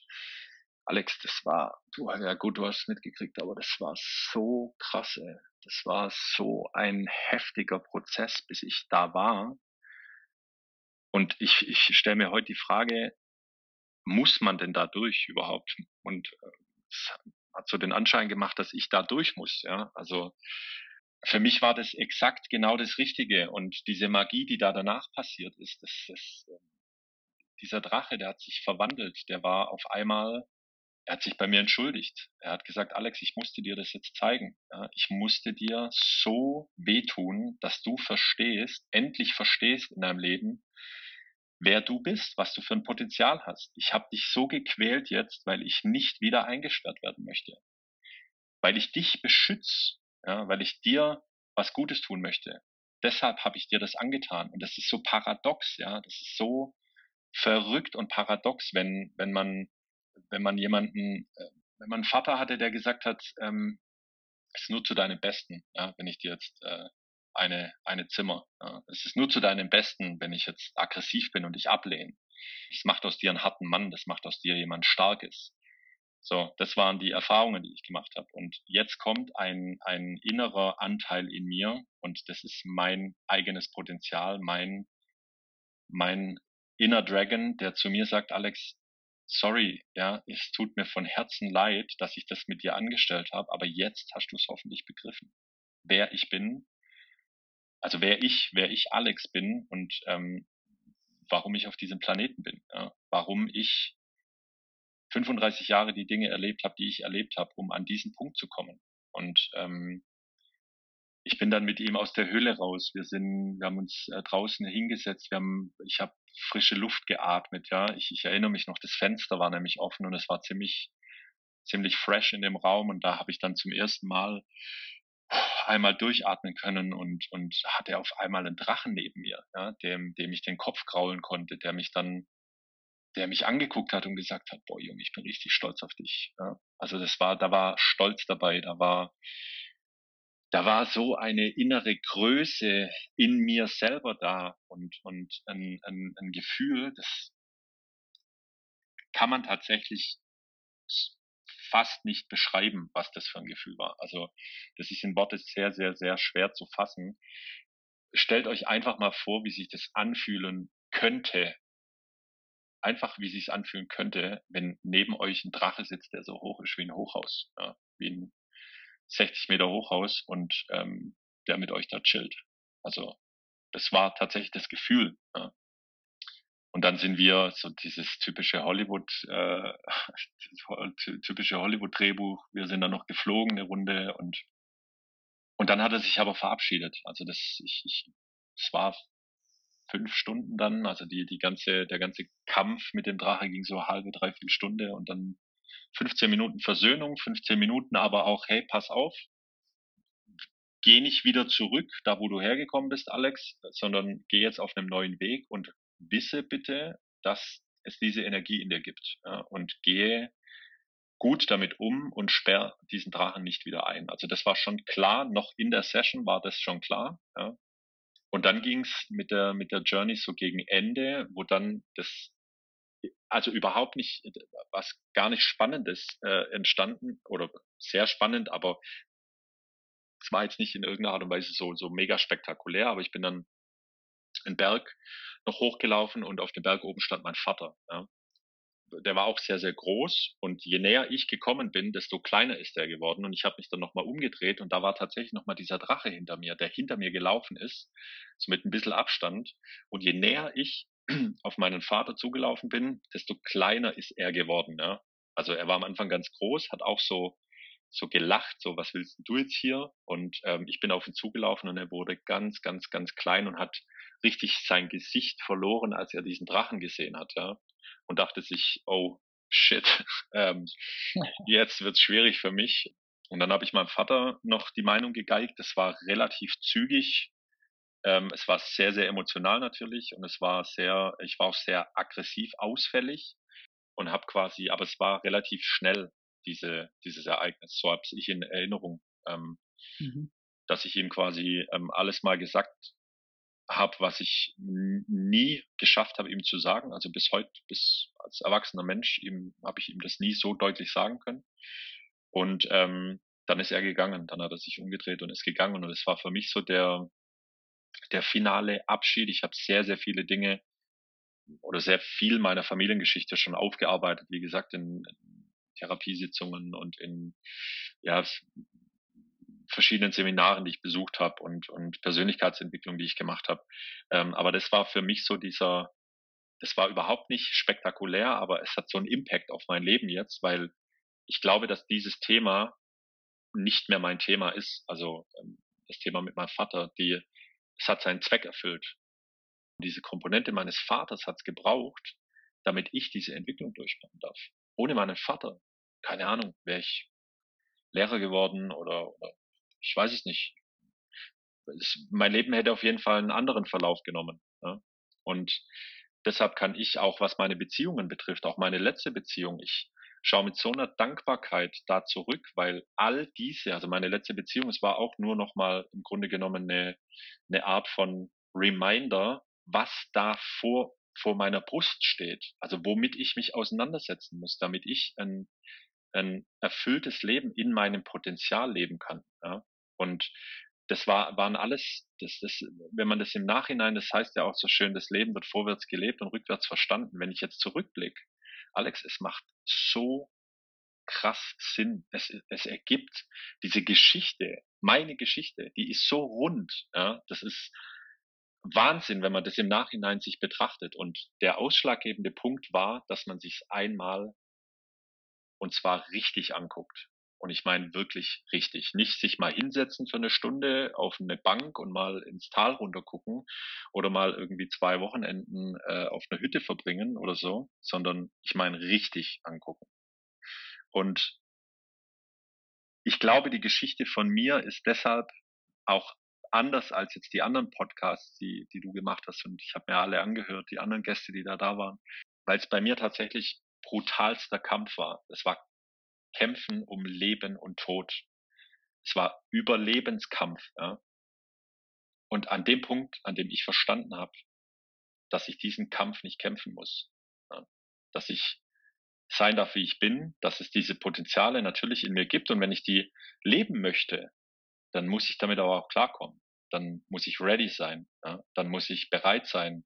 Alex, das war, du, ja gut, du hast es mitgekriegt, aber das war so krass, ey. Das war so ein heftiger Prozess, bis ich da war. Und ich, ich stelle mir heute die Frage, muss man denn da durch überhaupt? Und äh, es hat so den Anschein gemacht, dass ich da durch muss, ja. Also, für mich war das exakt genau das Richtige. Und diese Magie, die da danach passiert ist, das, das, ähm, dieser Drache, der hat sich verwandelt, der war auf einmal er hat sich bei mir entschuldigt. Er hat gesagt, Alex, ich musste dir das jetzt zeigen. Ja, ich musste dir so wehtun, dass du verstehst, endlich verstehst in deinem Leben, wer du bist, was du für ein Potenzial hast. Ich habe dich so gequält jetzt, weil ich nicht wieder eingesperrt werden möchte. Weil ich dich beschütze, ja, weil ich dir was Gutes tun möchte. Deshalb habe ich dir das angetan. Und das ist so paradox, ja. Das ist so verrückt und paradox, wenn, wenn man wenn man jemanden, äh, wenn man einen Vater hatte, der gesagt hat, ähm, es ist nur zu deinem Besten, ja, wenn ich dir jetzt äh, eine, eine Zimmer. Ja. Es ist nur zu deinem Besten, wenn ich jetzt aggressiv bin und dich ablehne. Das macht aus dir einen harten Mann, das macht aus dir jemand Starkes. So, das waren die Erfahrungen, die ich gemacht habe. Und jetzt kommt ein, ein innerer Anteil in mir und das ist mein eigenes Potenzial, mein, mein inner Dragon, der zu mir sagt, Alex, sorry, ja, es tut mir von Herzen leid, dass ich das mit dir angestellt habe, aber jetzt hast du es hoffentlich begriffen, wer ich bin, also wer ich, wer ich Alex bin und ähm, warum ich auf diesem Planeten bin, ja? warum ich 35 Jahre die Dinge erlebt habe, die ich erlebt habe, um an diesen Punkt zu kommen. Und ähm, ich bin dann mit ihm aus der Höhle raus. Wir sind, wir haben uns äh, draußen hingesetzt. Wir haben, ich habe frische Luft geatmet. Ja, ich, ich erinnere mich noch, das Fenster war nämlich offen und es war ziemlich, ziemlich fresh in dem Raum. Und da habe ich dann zum ersten Mal einmal durchatmen können und und hatte auf einmal einen Drachen neben mir, ja, dem dem ich den Kopf kraulen konnte, der mich dann der mich angeguckt hat und gesagt hat, boah Junge, ich bin richtig stolz auf dich. Ja. Also das war, da war Stolz dabei, da war da war so eine innere Größe in mir selber da und, und ein, ein, ein Gefühl, das kann man tatsächlich fast nicht beschreiben, was das für ein Gefühl war. Also das ist in Worte sehr, sehr, sehr schwer zu fassen. Stellt euch einfach mal vor, wie sich das anfühlen könnte. Einfach, wie sich es anfühlen könnte, wenn neben euch ein Drache sitzt, der so hoch ist wie ein Hochhaus, ja, wie ein 60 Meter Hochhaus und ähm, der mit euch da chillt. Also das war tatsächlich das Gefühl. Ja. Und dann sind wir so dieses typische Hollywood, äh, typische Hollywood-Drehbuch. Wir sind dann noch geflogen eine Runde und und dann hat er sich aber verabschiedet. Also das, ich, ich, es war fünf Stunden dann, also die, die ganze, der ganze Kampf mit dem Drache ging so halbe, dreiviertel Stunde und dann 15 Minuten Versöhnung, 15 Minuten aber auch, hey, pass auf, geh nicht wieder zurück, da wo du hergekommen bist, Alex, sondern geh jetzt auf einem neuen Weg und wisse bitte, dass es diese Energie in dir gibt ja, und gehe gut damit um und sperr diesen Drachen nicht wieder ein. Also das war schon klar, noch in der Session war das schon klar. Ja. Und dann ging's mit der mit der Journey so gegen Ende, wo dann das also überhaupt nicht, was gar nicht Spannendes äh, entstanden oder sehr spannend, aber es war jetzt nicht in irgendeiner Art und Weise so, so mega spektakulär, aber ich bin dann einen Berg noch hochgelaufen und auf dem Berg oben stand mein Vater. Ja. Der war auch sehr, sehr groß und je näher ich gekommen bin, desto kleiner ist er geworden und ich habe mich dann nochmal umgedreht und da war tatsächlich nochmal dieser Drache hinter mir, der hinter mir gelaufen ist, so mit ein bisschen Abstand und je näher ich auf meinen Vater zugelaufen bin, desto kleiner ist er geworden. Ja. Also er war am Anfang ganz groß, hat auch so so gelacht, so was willst du jetzt hier? Und ähm, ich bin auf ihn zugelaufen und er wurde ganz, ganz, ganz klein und hat richtig sein Gesicht verloren, als er diesen Drachen gesehen hat, ja. Und dachte sich, oh shit, ähm, jetzt wird's schwierig für mich. Und dann habe ich meinem Vater noch die Meinung gegeigt. Das war relativ zügig. Ähm, es war sehr, sehr emotional natürlich und es war sehr, ich war auch sehr aggressiv ausfällig und habe quasi, aber es war relativ schnell diese, dieses Ereignis. So habe ich in Erinnerung, ähm, mhm. dass ich ihm quasi ähm, alles mal gesagt habe, was ich nie geschafft habe, ihm zu sagen. Also bis heute, bis als erwachsener Mensch, ihm habe ich ihm das nie so deutlich sagen können. Und ähm, dann ist er gegangen, dann hat er sich umgedreht und ist gegangen. Und es war für mich so der, der finale Abschied. Ich habe sehr, sehr viele Dinge oder sehr viel meiner Familiengeschichte schon aufgearbeitet, wie gesagt, in, Therapiesitzungen und in ja, verschiedenen Seminaren, die ich besucht habe und, und Persönlichkeitsentwicklung, die ich gemacht habe. Ähm, aber das war für mich so dieser, das war überhaupt nicht spektakulär, aber es hat so einen Impact auf mein Leben jetzt, weil ich glaube, dass dieses Thema nicht mehr mein Thema ist. Also ähm, das Thema mit meinem Vater, die, es hat seinen Zweck erfüllt. Diese Komponente meines Vaters hat es gebraucht, damit ich diese Entwicklung durchmachen darf. Ohne meinen Vater, keine Ahnung, wäre ich Lehrer geworden oder, oder ich weiß es nicht. Es, mein Leben hätte auf jeden Fall einen anderen Verlauf genommen. Ja? Und deshalb kann ich auch, was meine Beziehungen betrifft, auch meine letzte Beziehung, ich schaue mit so einer Dankbarkeit da zurück, weil all diese, also meine letzte Beziehung, es war auch nur nochmal im Grunde genommen eine, eine Art von Reminder, was da vor, vor meiner Brust steht. Also womit ich mich auseinandersetzen muss, damit ich ein, ein erfülltes Leben in meinem Potenzial leben kann. Ja? Und das war, waren alles, das, das, wenn man das im Nachhinein, das heißt ja auch so schön, das Leben wird vorwärts gelebt und rückwärts verstanden. Wenn ich jetzt zurückblicke, Alex, es macht so krass Sinn. Es, es ergibt diese Geschichte, meine Geschichte, die ist so rund. Ja, das ist Wahnsinn, wenn man das im Nachhinein sich betrachtet. Und der ausschlaggebende Punkt war, dass man sich einmal und zwar richtig anguckt. Und ich meine wirklich richtig. Nicht sich mal hinsetzen für eine Stunde auf eine Bank und mal ins Tal runter gucken oder mal irgendwie zwei Wochenenden äh, auf einer Hütte verbringen oder so, sondern ich meine richtig angucken. Und ich glaube, die Geschichte von mir ist deshalb auch anders als jetzt die anderen Podcasts, die, die du gemacht hast. Und ich habe mir alle angehört, die anderen Gäste, die da da waren, weil es bei mir tatsächlich brutalster Kampf war. Es war Kämpfen um Leben und Tod. Es war Überlebenskampf. Ja. Und an dem Punkt, an dem ich verstanden habe, dass ich diesen Kampf nicht kämpfen muss, ja, dass ich sein darf, wie ich bin, dass es diese Potenziale natürlich in mir gibt und wenn ich die leben möchte, dann muss ich damit aber auch klarkommen. Dann muss ich ready sein. Ja? Dann muss ich bereit sein,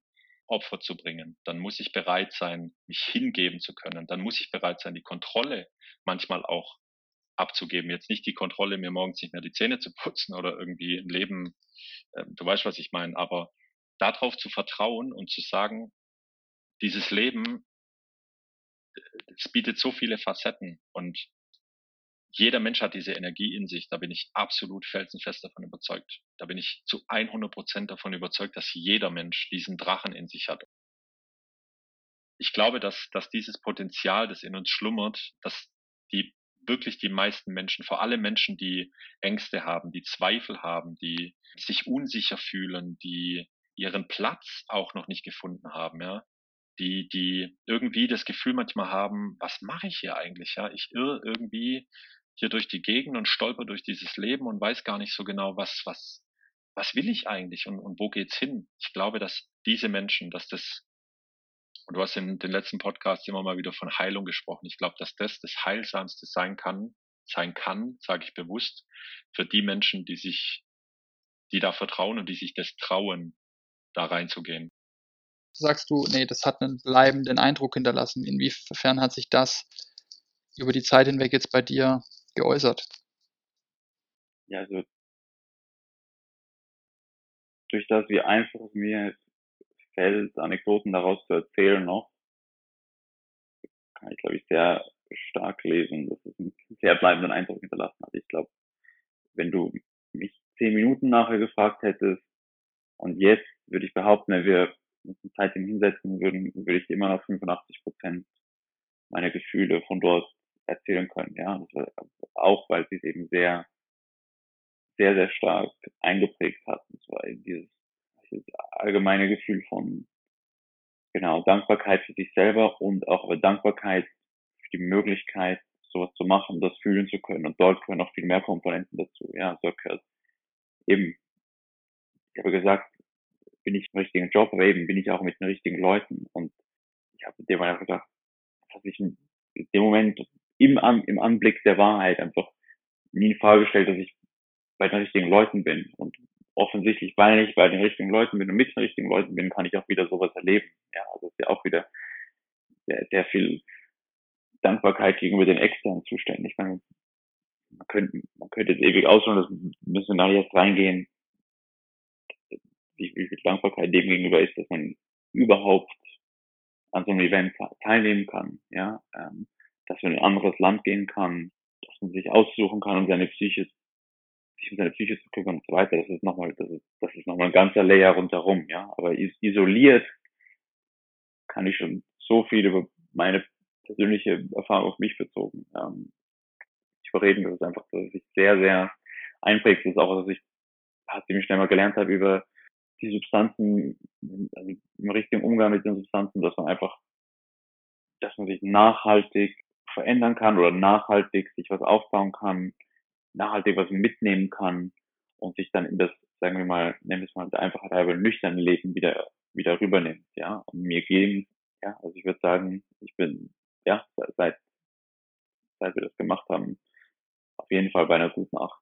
Opfer zu bringen. Dann muss ich bereit sein, mich hingeben zu können. Dann muss ich bereit sein, die Kontrolle manchmal auch abzugeben. Jetzt nicht die Kontrolle, mir morgens nicht mehr die Zähne zu putzen oder irgendwie ein Leben, äh, du weißt, was ich meine, aber darauf zu vertrauen und zu sagen, dieses Leben, äh, es bietet so viele Facetten und jeder Mensch hat diese Energie in sich. Da bin ich absolut felsenfest davon überzeugt. Da bin ich zu 100 Prozent davon überzeugt, dass jeder Mensch diesen Drachen in sich hat. Ich glaube, dass, dass dieses Potenzial, das in uns schlummert, dass die wirklich die meisten Menschen, vor allem Menschen, die Ängste haben, die Zweifel haben, die sich unsicher fühlen, die ihren Platz auch noch nicht gefunden haben, ja, die, die irgendwie das Gefühl manchmal haben, was mache ich hier eigentlich? Ja, ich irre irgendwie hier durch die Gegend und stolper durch dieses Leben und weiß gar nicht so genau, was, was, was will ich eigentlich und, und wo geht's hin? Ich glaube, dass diese Menschen, dass das, und du hast in den letzten Podcasts immer mal wieder von Heilung gesprochen. Ich glaube, dass das das Heilsamste sein kann, sein kann, sage ich bewusst, für die Menschen, die sich, die da vertrauen und die sich das trauen, da reinzugehen. Sagst du, nee, das hat einen bleibenden Eindruck hinterlassen. Inwiefern hat sich das über die Zeit hinweg jetzt bei dir geäußert? Ja, also durch das, wie einfach es mir fällt, Anekdoten daraus zu erzählen noch, kann ich, glaube ich, sehr stark lesen, dass es einen sehr bleibenden Eindruck hinterlassen hat. Ich glaube, wenn du mich zehn Minuten nachher gefragt hättest und jetzt würde ich behaupten, wenn wir uns seitdem hinsetzen würden, würde ich immer noch 85 Prozent meiner Gefühle von dort erzählen können. Ja, auch weil sie es eben sehr, sehr, sehr stark eingeprägt hat. Und zwar eben dieses, dieses allgemeine Gefühl von genau Dankbarkeit für sich selber und auch aber Dankbarkeit für die Möglichkeit, sowas zu machen, das fühlen zu können. Und dort gehören noch viel mehr Komponenten dazu. Ja, so gehört eben, ich habe gesagt, bin ich im richtigen Job, aber eben bin ich auch mit den richtigen Leuten. Und ich habe dem einfach gedacht, dass ich in dem Moment im, im Anblick der Wahrheit einfach nie in Frage gestellt, dass ich bei den richtigen Leuten bin. Und offensichtlich, weil ich bei den richtigen Leuten bin und mit den richtigen Leuten bin, kann ich auch wieder sowas erleben. Ja, also ist ja auch wieder sehr, sehr viel Dankbarkeit gegenüber den externen Zuständen. Ich meine, man könnte, man könnte jetzt ewig ausholen, das müssen wir da jetzt reingehen, wie, wie viel Dankbarkeit dem gegenüber ist, dass man überhaupt an so einem Event teilnehmen kann. Ja, ähm, dass man in ein anderes Land gehen kann, dass man sich aussuchen kann, um seine Psyche, sich um seine Psyche zu kümmern und so weiter. Das ist nochmal, das ist, das ist nochmal ein ganzer Layer rundherum, ja. Aber isoliert kann ich schon so viel über meine persönliche Erfahrung auf mich bezogen. Ähm, ich verreden, das ist einfach, dass ich sehr, sehr einprägt. Das ist auch, dass ich ziemlich schnell mal gelernt habe über die Substanzen, also im richtigen Umgang mit den Substanzen, dass man einfach, dass man sich nachhaltig verändern kann oder nachhaltig sich was aufbauen kann, nachhaltig was mitnehmen kann und sich dann in das, sagen wir mal, nennen wir es mal, einfache halber nüchterne Leben wieder, wieder rübernimmt, ja, und mir geben, ja, also ich würde sagen, ich bin, ja, seit, seit wir das gemacht haben, auf jeden Fall bei einer guten Acht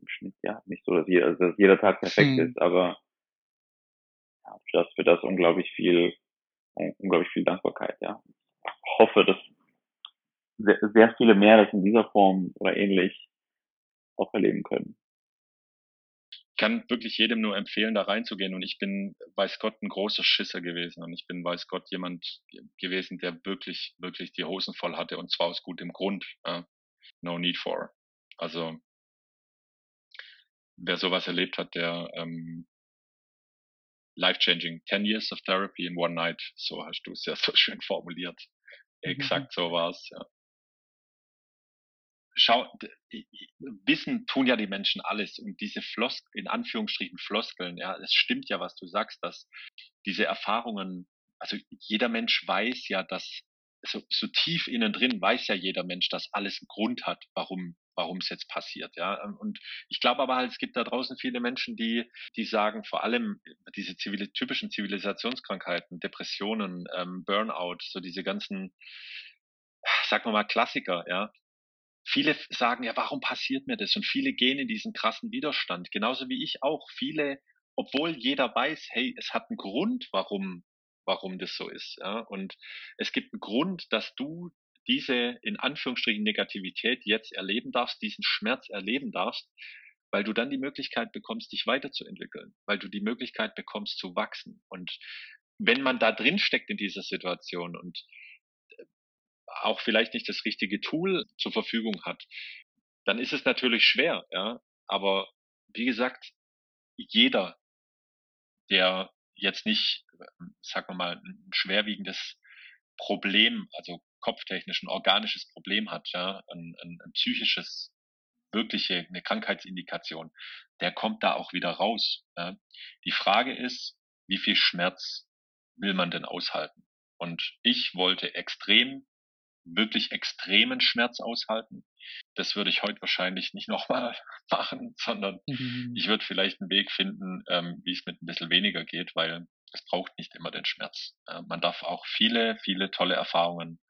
im Schnitt, ja, nicht so, dass jeder, also dass jeder Tag perfekt hm. ist, aber ja, für das, für das unglaublich viel, unglaublich viel Dankbarkeit, ja. Ich hoffe, dass sehr, sehr viele mehr das in dieser Form oder ähnlich auch erleben können. kann wirklich jedem nur empfehlen, da reinzugehen. Und ich bin, weiß Gott, ein großer Schisser gewesen. Und ich bin, weiß Gott, jemand gewesen, der wirklich, wirklich die Hosen voll hatte. Und zwar aus gutem Grund. No need for. Also, wer sowas erlebt hat, der ähm, life-changing. Ten years of therapy in one night. So hast du es ja so schön formuliert. Mhm. Exakt so war es, ja schau, wissen tun ja die Menschen alles und diese Floss, in Anführungsstrichen Floskeln, ja, es stimmt ja, was du sagst, dass diese Erfahrungen, also jeder Mensch weiß ja, dass so, so tief innen drin weiß ja jeder Mensch, dass alles einen Grund hat, warum warum es jetzt passiert, ja. Und ich glaube aber halt, es gibt da draußen viele Menschen, die, die sagen, vor allem diese zivil typischen Zivilisationskrankheiten, Depressionen, ähm, Burnout, so diese ganzen, sagen wir mal, Klassiker, ja, viele sagen, ja, warum passiert mir das? Und viele gehen in diesen krassen Widerstand, genauso wie ich auch. Viele, obwohl jeder weiß, hey, es hat einen Grund, warum, warum das so ist. Ja? Und es gibt einen Grund, dass du diese in Anführungsstrichen Negativität jetzt erleben darfst, diesen Schmerz erleben darfst, weil du dann die Möglichkeit bekommst, dich weiterzuentwickeln, weil du die Möglichkeit bekommst zu wachsen. Und wenn man da drin steckt in dieser Situation und auch vielleicht nicht das richtige Tool zur Verfügung hat, dann ist es natürlich schwer, ja. Aber wie gesagt, jeder, der jetzt nicht, sagen wir mal, ein schwerwiegendes Problem, also kopftechnisch ein organisches Problem hat, ja, ein, ein, ein psychisches, wirkliche, eine Krankheitsindikation, der kommt da auch wieder raus. Ja. Die Frage ist, wie viel Schmerz will man denn aushalten? Und ich wollte extrem wirklich extremen Schmerz aushalten. Das würde ich heute wahrscheinlich nicht nochmal machen, sondern mhm. ich würde vielleicht einen Weg finden, ähm, wie es mit ein bisschen weniger geht, weil es braucht nicht immer den Schmerz. Äh, man darf auch viele, viele tolle Erfahrungen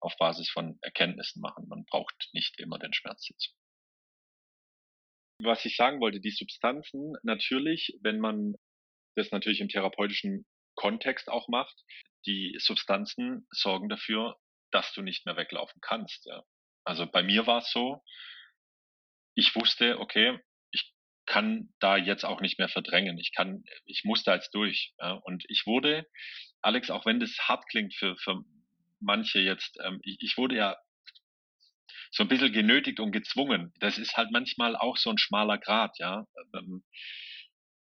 auf Basis von Erkenntnissen machen. Man braucht nicht immer den Schmerz dazu. Was ich sagen wollte, die Substanzen natürlich, wenn man das natürlich im therapeutischen Kontext auch macht, die Substanzen sorgen dafür, dass du nicht mehr weglaufen kannst. Ja. Also bei mir war es so, ich wusste, okay, ich kann da jetzt auch nicht mehr verdrängen. Ich kann, ich muss da jetzt durch. Ja. Und ich wurde, Alex, auch wenn das hart klingt für, für manche jetzt, ähm, ich, ich wurde ja so ein bisschen genötigt und gezwungen. Das ist halt manchmal auch so ein schmaler Grad, ja. Ähm,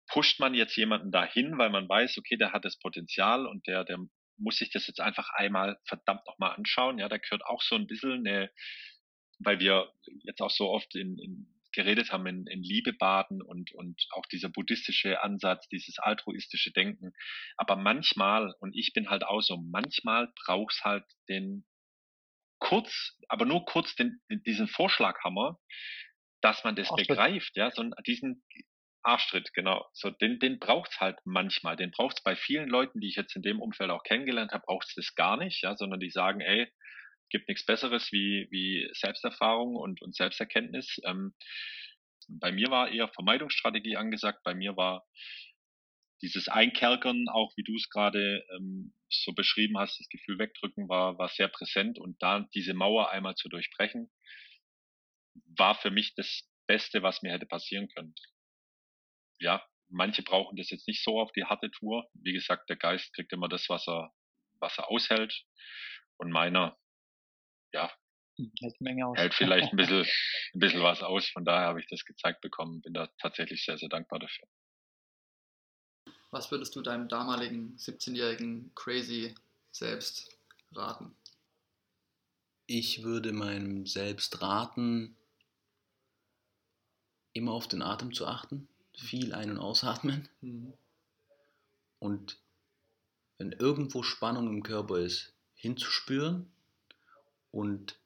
pusht man jetzt jemanden dahin, weil man weiß, okay, der hat das Potenzial und der, der muss sich das jetzt einfach einmal verdammt nochmal anschauen. Ja, da gehört auch so ein bisschen eine, weil wir jetzt auch so oft in, in geredet haben, in, in Liebe baden und, und auch dieser buddhistische Ansatz, dieses altruistische Denken. Aber manchmal, und ich bin halt auch so, manchmal brauchst halt den kurz, aber nur kurz den, diesen Vorschlaghammer, dass man das Ach, begreift, ja, so diesen, Arschtritt, genau. So, den, den braucht's halt manchmal. Den braucht's bei vielen Leuten, die ich jetzt in dem Umfeld auch kennengelernt habe, braucht's das gar nicht, ja, sondern die sagen, ey, gibt nichts Besseres wie, wie Selbsterfahrung und, und Selbsterkenntnis. Ähm, bei mir war eher Vermeidungsstrategie angesagt. Bei mir war dieses Einkerkern, auch wie du es gerade ähm, so beschrieben hast, das Gefühl wegdrücken, war, war sehr präsent. Und da diese Mauer einmal zu durchbrechen, war für mich das Beste, was mir hätte passieren können ja, manche brauchen das jetzt nicht so auf die harte Tour. Wie gesagt, der Geist kriegt immer das, was er, was er aushält. Und meiner, ja, hält, hält vielleicht ein bisschen, ein bisschen was aus. Von daher habe ich das gezeigt bekommen. Bin da tatsächlich sehr, sehr dankbar dafür. Was würdest du deinem damaligen 17-jährigen Crazy selbst raten? Ich würde meinem Selbst raten, immer auf den Atem zu achten viel ein- und ausatmen. Mhm. Und wenn irgendwo Spannung im Körper ist, hinzuspüren und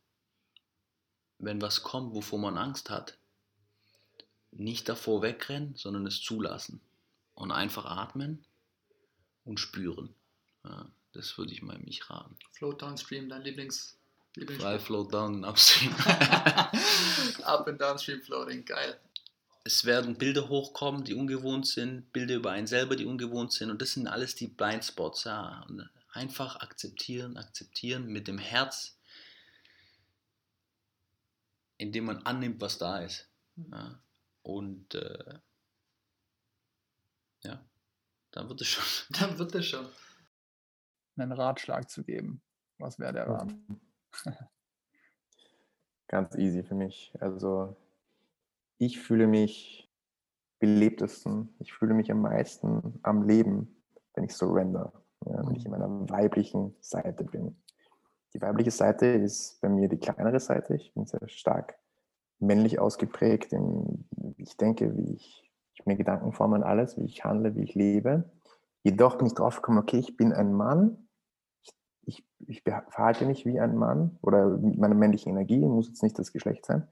wenn was kommt, wovor man Angst hat, nicht davor wegrennen, sondern es zulassen und einfach atmen und spüren. Ja, das würde ich mal mich raten. Float downstream, dein Lieblings. Lieblings Fly, float down, upstream. Up and downstream floating, geil es werden Bilder hochkommen, die ungewohnt sind, Bilder über einen selber, die ungewohnt sind. Und das sind alles die Blindspots. Ja. Und einfach akzeptieren, akzeptieren mit dem Herz, indem man annimmt, was da ist. Ja. Und äh, Dann wird es schon. Dann wird es schon. Einen Ratschlag zu geben. Was wäre der Rat? Ganz easy für mich. Also ich fühle mich belebtesten, ich fühle mich am meisten am Leben, wenn ich surrender, ja, wenn ich in meiner weiblichen Seite bin. Die weibliche Seite ist bei mir die kleinere Seite. Ich bin sehr stark männlich ausgeprägt, in, wie ich denke, wie ich, ich mir Gedanken forme und alles, wie ich handle, wie ich lebe. Jedoch bin ich drauf gekommen, okay, ich bin ein Mann, ich, ich, verhalte mich wie ein Mann oder mit meiner männlichen Energie, muss jetzt nicht das Geschlecht sein.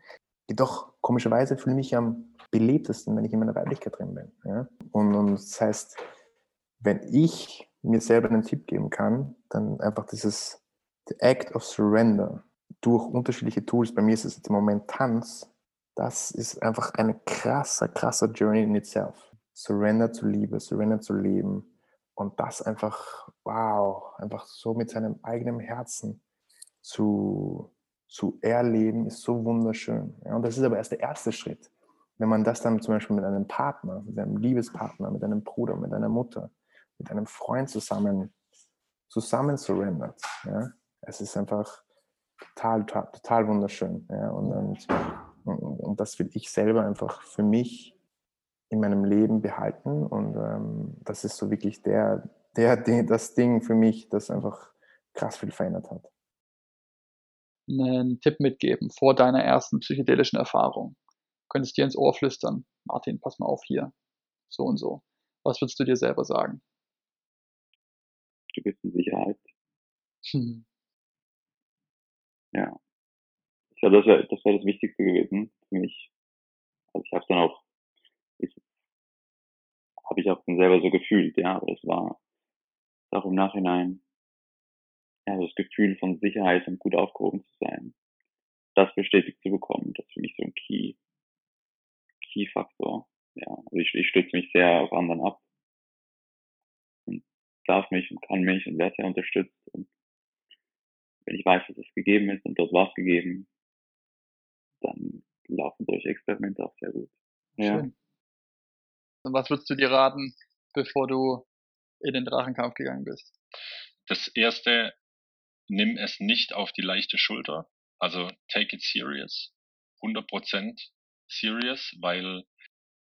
Jedoch, komischerweise, fühle ich mich am belebtesten, wenn ich in meiner Weiblichkeit drin bin. Ja? Und, und das heißt, wenn ich mir selber einen Tipp geben kann, dann einfach dieses the Act of Surrender durch unterschiedliche Tools. Bei mir ist es jetzt im Moment Tanz. Das ist einfach eine krasser, krasser Journey in itself. Surrender zu Liebe, Surrender zu Leben. Und das einfach, wow, einfach so mit seinem eigenen Herzen zu, zu erleben, ist so wunderschön. Ja, und das ist aber erst der erste Schritt. Wenn man das dann zum Beispiel mit einem Partner, mit einem Liebespartner, mit einem Bruder, mit einer Mutter, mit einem Freund zusammen, zusammen surrendert, ja, es ist einfach total, total, total wunderschön. Ja, und, und, und, das will ich selber einfach für mich in meinem Leben behalten. Und ähm, das ist so wirklich der, der, das Ding für mich, das einfach krass viel verändert hat. Einen Tipp mitgeben vor deiner ersten psychedelischen Erfahrung. Du könntest dir ins Ohr flüstern, Martin, pass mal auf hier, so und so. Was würdest du dir selber sagen? Du bist in Sicherheit. Hm. Ja. Ich glaube, das wäre das, wär das Wichtigste gewesen für mich. Also ich habe dann auch, ich habe ich auch dann selber so gefühlt, ja, aber es war auch im Nachhinein ja, das Gefühl von Sicherheit und gut aufgehoben zu sein. Das bestätigt zu bekommen, das ist für mich so ein Key, Key-Faktor. Ja, also ich, ich stütze mich sehr auf anderen ab und darf mich und kann mich und werde sehr unterstützt und wenn ich weiß, dass es gegeben ist und dort war es gegeben, dann laufen solche Experimente auch sehr gut. Ja. Schön. Und was würdest du dir raten, bevor du in den Drachenkampf gegangen bist? Das erste, nimm es nicht auf die leichte Schulter. Also take it serious. 100% serious, weil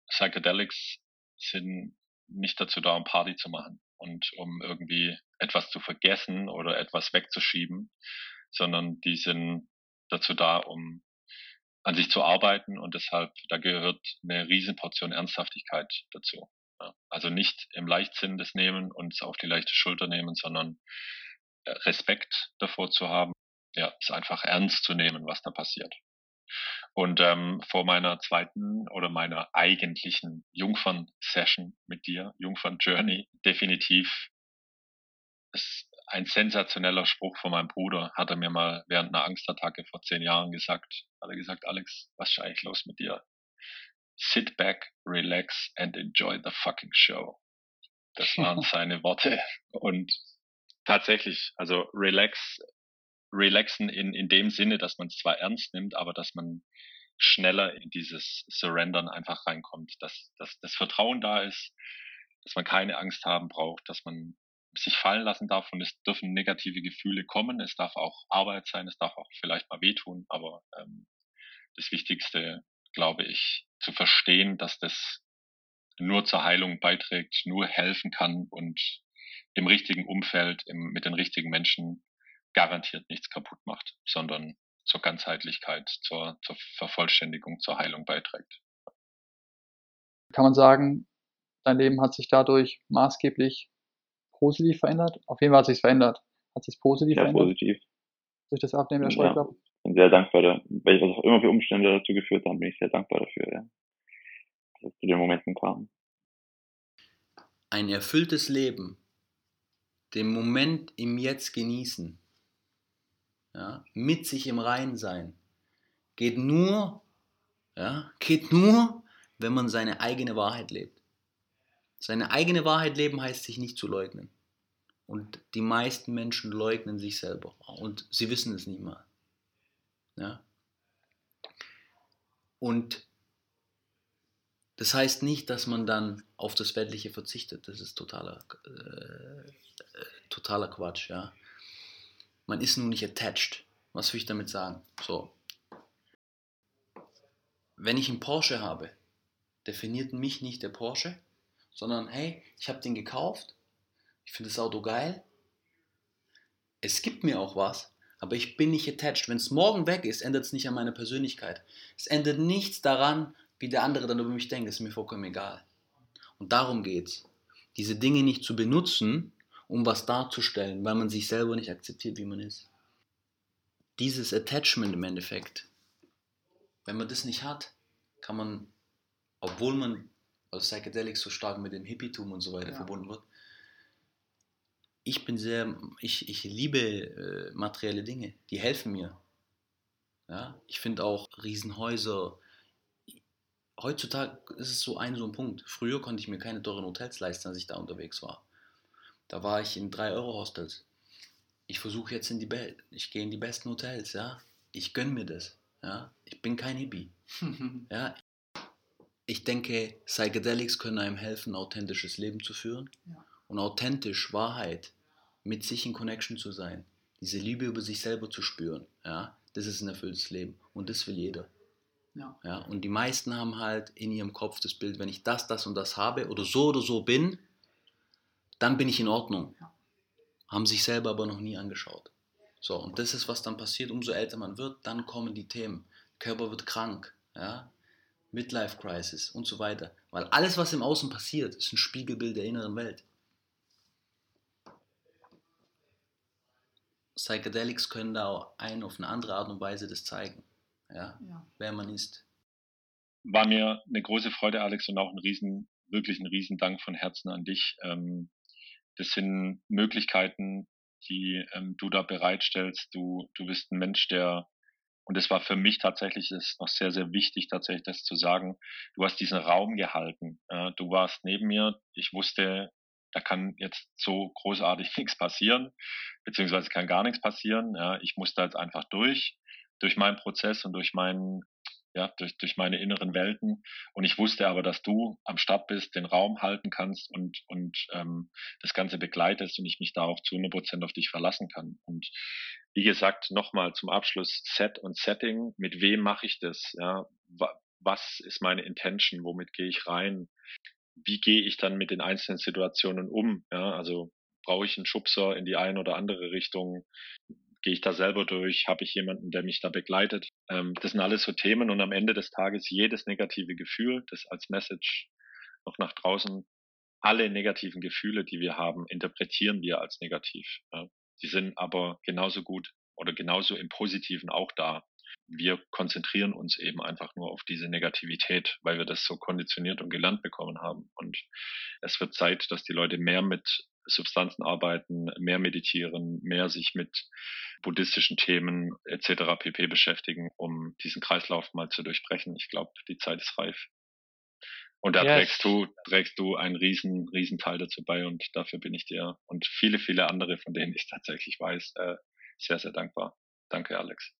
Psychedelics sind nicht dazu da, um Party zu machen und um irgendwie etwas zu vergessen oder etwas wegzuschieben, sondern die sind dazu da, um an sich zu arbeiten und deshalb, da gehört eine Riesenportion Ernsthaftigkeit dazu. Also nicht im Leichtsinn das nehmen und es auf die leichte Schulter nehmen, sondern Respekt davor zu haben, ja, es einfach ernst zu nehmen, was da passiert. Und ähm, vor meiner zweiten oder meiner eigentlichen Jungfern-Session mit dir, Jungfern-Journey, definitiv ist ein sensationeller Spruch von meinem Bruder, hat er mir mal während einer Angstattacke vor zehn Jahren gesagt. Hat er gesagt, Alex, was ist eigentlich los mit dir? Sit back, relax and enjoy the fucking show. Das waren seine Worte. Und tatsächlich, also relax relaxen in, in dem Sinne, dass man es zwar ernst nimmt, aber dass man schneller in dieses Surrendern einfach reinkommt, dass, dass das Vertrauen da ist, dass man keine Angst haben braucht, dass man sich fallen lassen darf und es dürfen negative Gefühle kommen, es darf auch Arbeit sein, es darf auch vielleicht mal wehtun, aber ähm, das Wichtigste, glaube ich, zu verstehen, dass das nur zur Heilung beiträgt, nur helfen kann und im richtigen Umfeld, im, mit den richtigen Menschen garantiert nichts kaputt macht, sondern zur Ganzheitlichkeit, zur, zur Vervollständigung, zur Heilung beiträgt. Kann man sagen, dein Leben hat sich dadurch maßgeblich positiv verändert? Auf jeden Fall hat sich verändert. Hat sich positiv ja, verändert? positiv. Durch das Abnehmen der Scheuklappen? Ja, bin sehr dankbar, da, weil was auch immer für Umstände dazu geführt haben, bin ich sehr dankbar dafür, ja. Dass es zu den Momenten kam. Ein erfülltes Leben, den Moment im Jetzt genießen, ja, mit sich im Reinen sein, geht nur, ja, geht nur, wenn man seine eigene Wahrheit lebt. Seine eigene Wahrheit leben heißt sich nicht zu leugnen. Und die meisten Menschen leugnen sich selber und sie wissen es nicht mal. Ja? Und Das heißt nicht, dass man dann auf das Weltliche verzichtet. Das ist totaler, äh, totaler Quatsch, ja. Man ist nur nicht attached. Was will ich damit sagen? So. Wenn ich einen Porsche habe, definiert mich nicht der Porsche, sondern hey, ich habe den gekauft, ich finde das Auto geil, es gibt mir auch was, aber ich bin nicht attached. Wenn es morgen weg ist, ändert es nicht an meiner Persönlichkeit. Es ändert nichts daran, wie der andere dann über mich denkt. Ist mir vollkommen egal. Und darum geht es. Diese Dinge nicht zu benutzen, um was darzustellen, weil man sich selber nicht akzeptiert, wie man ist. Dieses Attachment im Endeffekt, wenn man das nicht hat, kann man, obwohl man als Psychedelics so stark mit dem Hippietum und so weiter ja. verbunden wird, ich bin sehr, ich, ich liebe äh, materielle Dinge, die helfen mir. Ja, ich finde auch Riesenhäuser. Heutzutage ist es so ein so ein Punkt. Früher konnte ich mir keine teuren Hotels leisten, als ich da unterwegs war. Da war ich in 3-Euro-Hostels. Ich versuche jetzt in die Be ich gehe in die besten Hotels, ja. Ich gönne mir das. Ja. Ich bin kein Hippie. ja. Ich denke, Psychedelics können einem helfen, ein authentisches Leben zu führen. Ja. Und authentisch, Wahrheit, mit sich in Connection zu sein, diese Liebe über sich selber zu spüren, ja, das ist ein erfülltes Leben und das will jeder. Ja. ja. Und die meisten haben halt in ihrem Kopf das Bild, wenn ich das, das und das habe oder so oder so bin, dann bin ich in Ordnung. Ja. Haben sich selber aber noch nie angeschaut. So, und das ist, was dann passiert, umso älter man wird, dann kommen die Themen. Körper wird krank, ja, Midlife Crisis und so weiter. Weil alles, was im Außen passiert, ist ein Spiegelbild der inneren Welt. Psychedelics können da auch ein auf eine andere Art und Weise das zeigen, ja, ja. wer man ist. War mir eine große Freude, Alex, und auch ein riesen, wirklich ein riesen Dank von Herzen an dich. Ähm, das sind Möglichkeiten, die ähm, du da bereitstellst. Du, du bist ein Mensch, der, und das war für mich tatsächlich, das ist noch sehr, sehr wichtig, tatsächlich das zu sagen. Du hast diesen Raum gehalten. Du warst neben mir. Ich wusste, da kann jetzt so großartig nichts passieren, beziehungsweise kann gar nichts passieren. Ja, ich muss da jetzt einfach durch, durch meinen Prozess und durch meinen, ja, durch, durch meine inneren Welten. Und ich wusste aber, dass du am Start bist, den Raum halten kannst und, und ähm, das Ganze begleitest und ich mich da auch zu 100 Prozent auf dich verlassen kann. Und wie gesagt, nochmal zum Abschluss Set und Setting. Mit wem mache ich das? Ja, was ist meine Intention? Womit gehe ich rein? wie gehe ich dann mit den einzelnen Situationen um? Ja, also brauche ich einen Schubser in die eine oder andere Richtung? Gehe ich da selber durch? Habe ich jemanden, der mich da begleitet? Ähm, das sind alles so Themen und am Ende des Tages jedes negative Gefühl, das als Message noch nach draußen, alle negativen Gefühle, die wir haben, interpretieren wir als negativ. Ja. Die sind aber genauso gut oder genauso im Positiven auch da wir konzentrieren uns eben einfach nur auf diese Negativität, weil wir das so konditioniert und gelernt bekommen haben. Und es wird Zeit, dass die Leute mehr mit Substanzen arbeiten, mehr meditieren, mehr sich mit buddhistischen Themen etc. pp beschäftigen, um diesen Kreislauf mal zu durchbrechen. Ich glaube, die Zeit ist reif. Und da yes. trägst du, trägst du einen riesen, riesen Teil dazu bei und dafür bin ich dir und viele, viele andere, von denen ich tatsächlich weiß, äh, sehr, sehr dankbar. Danke, Alex.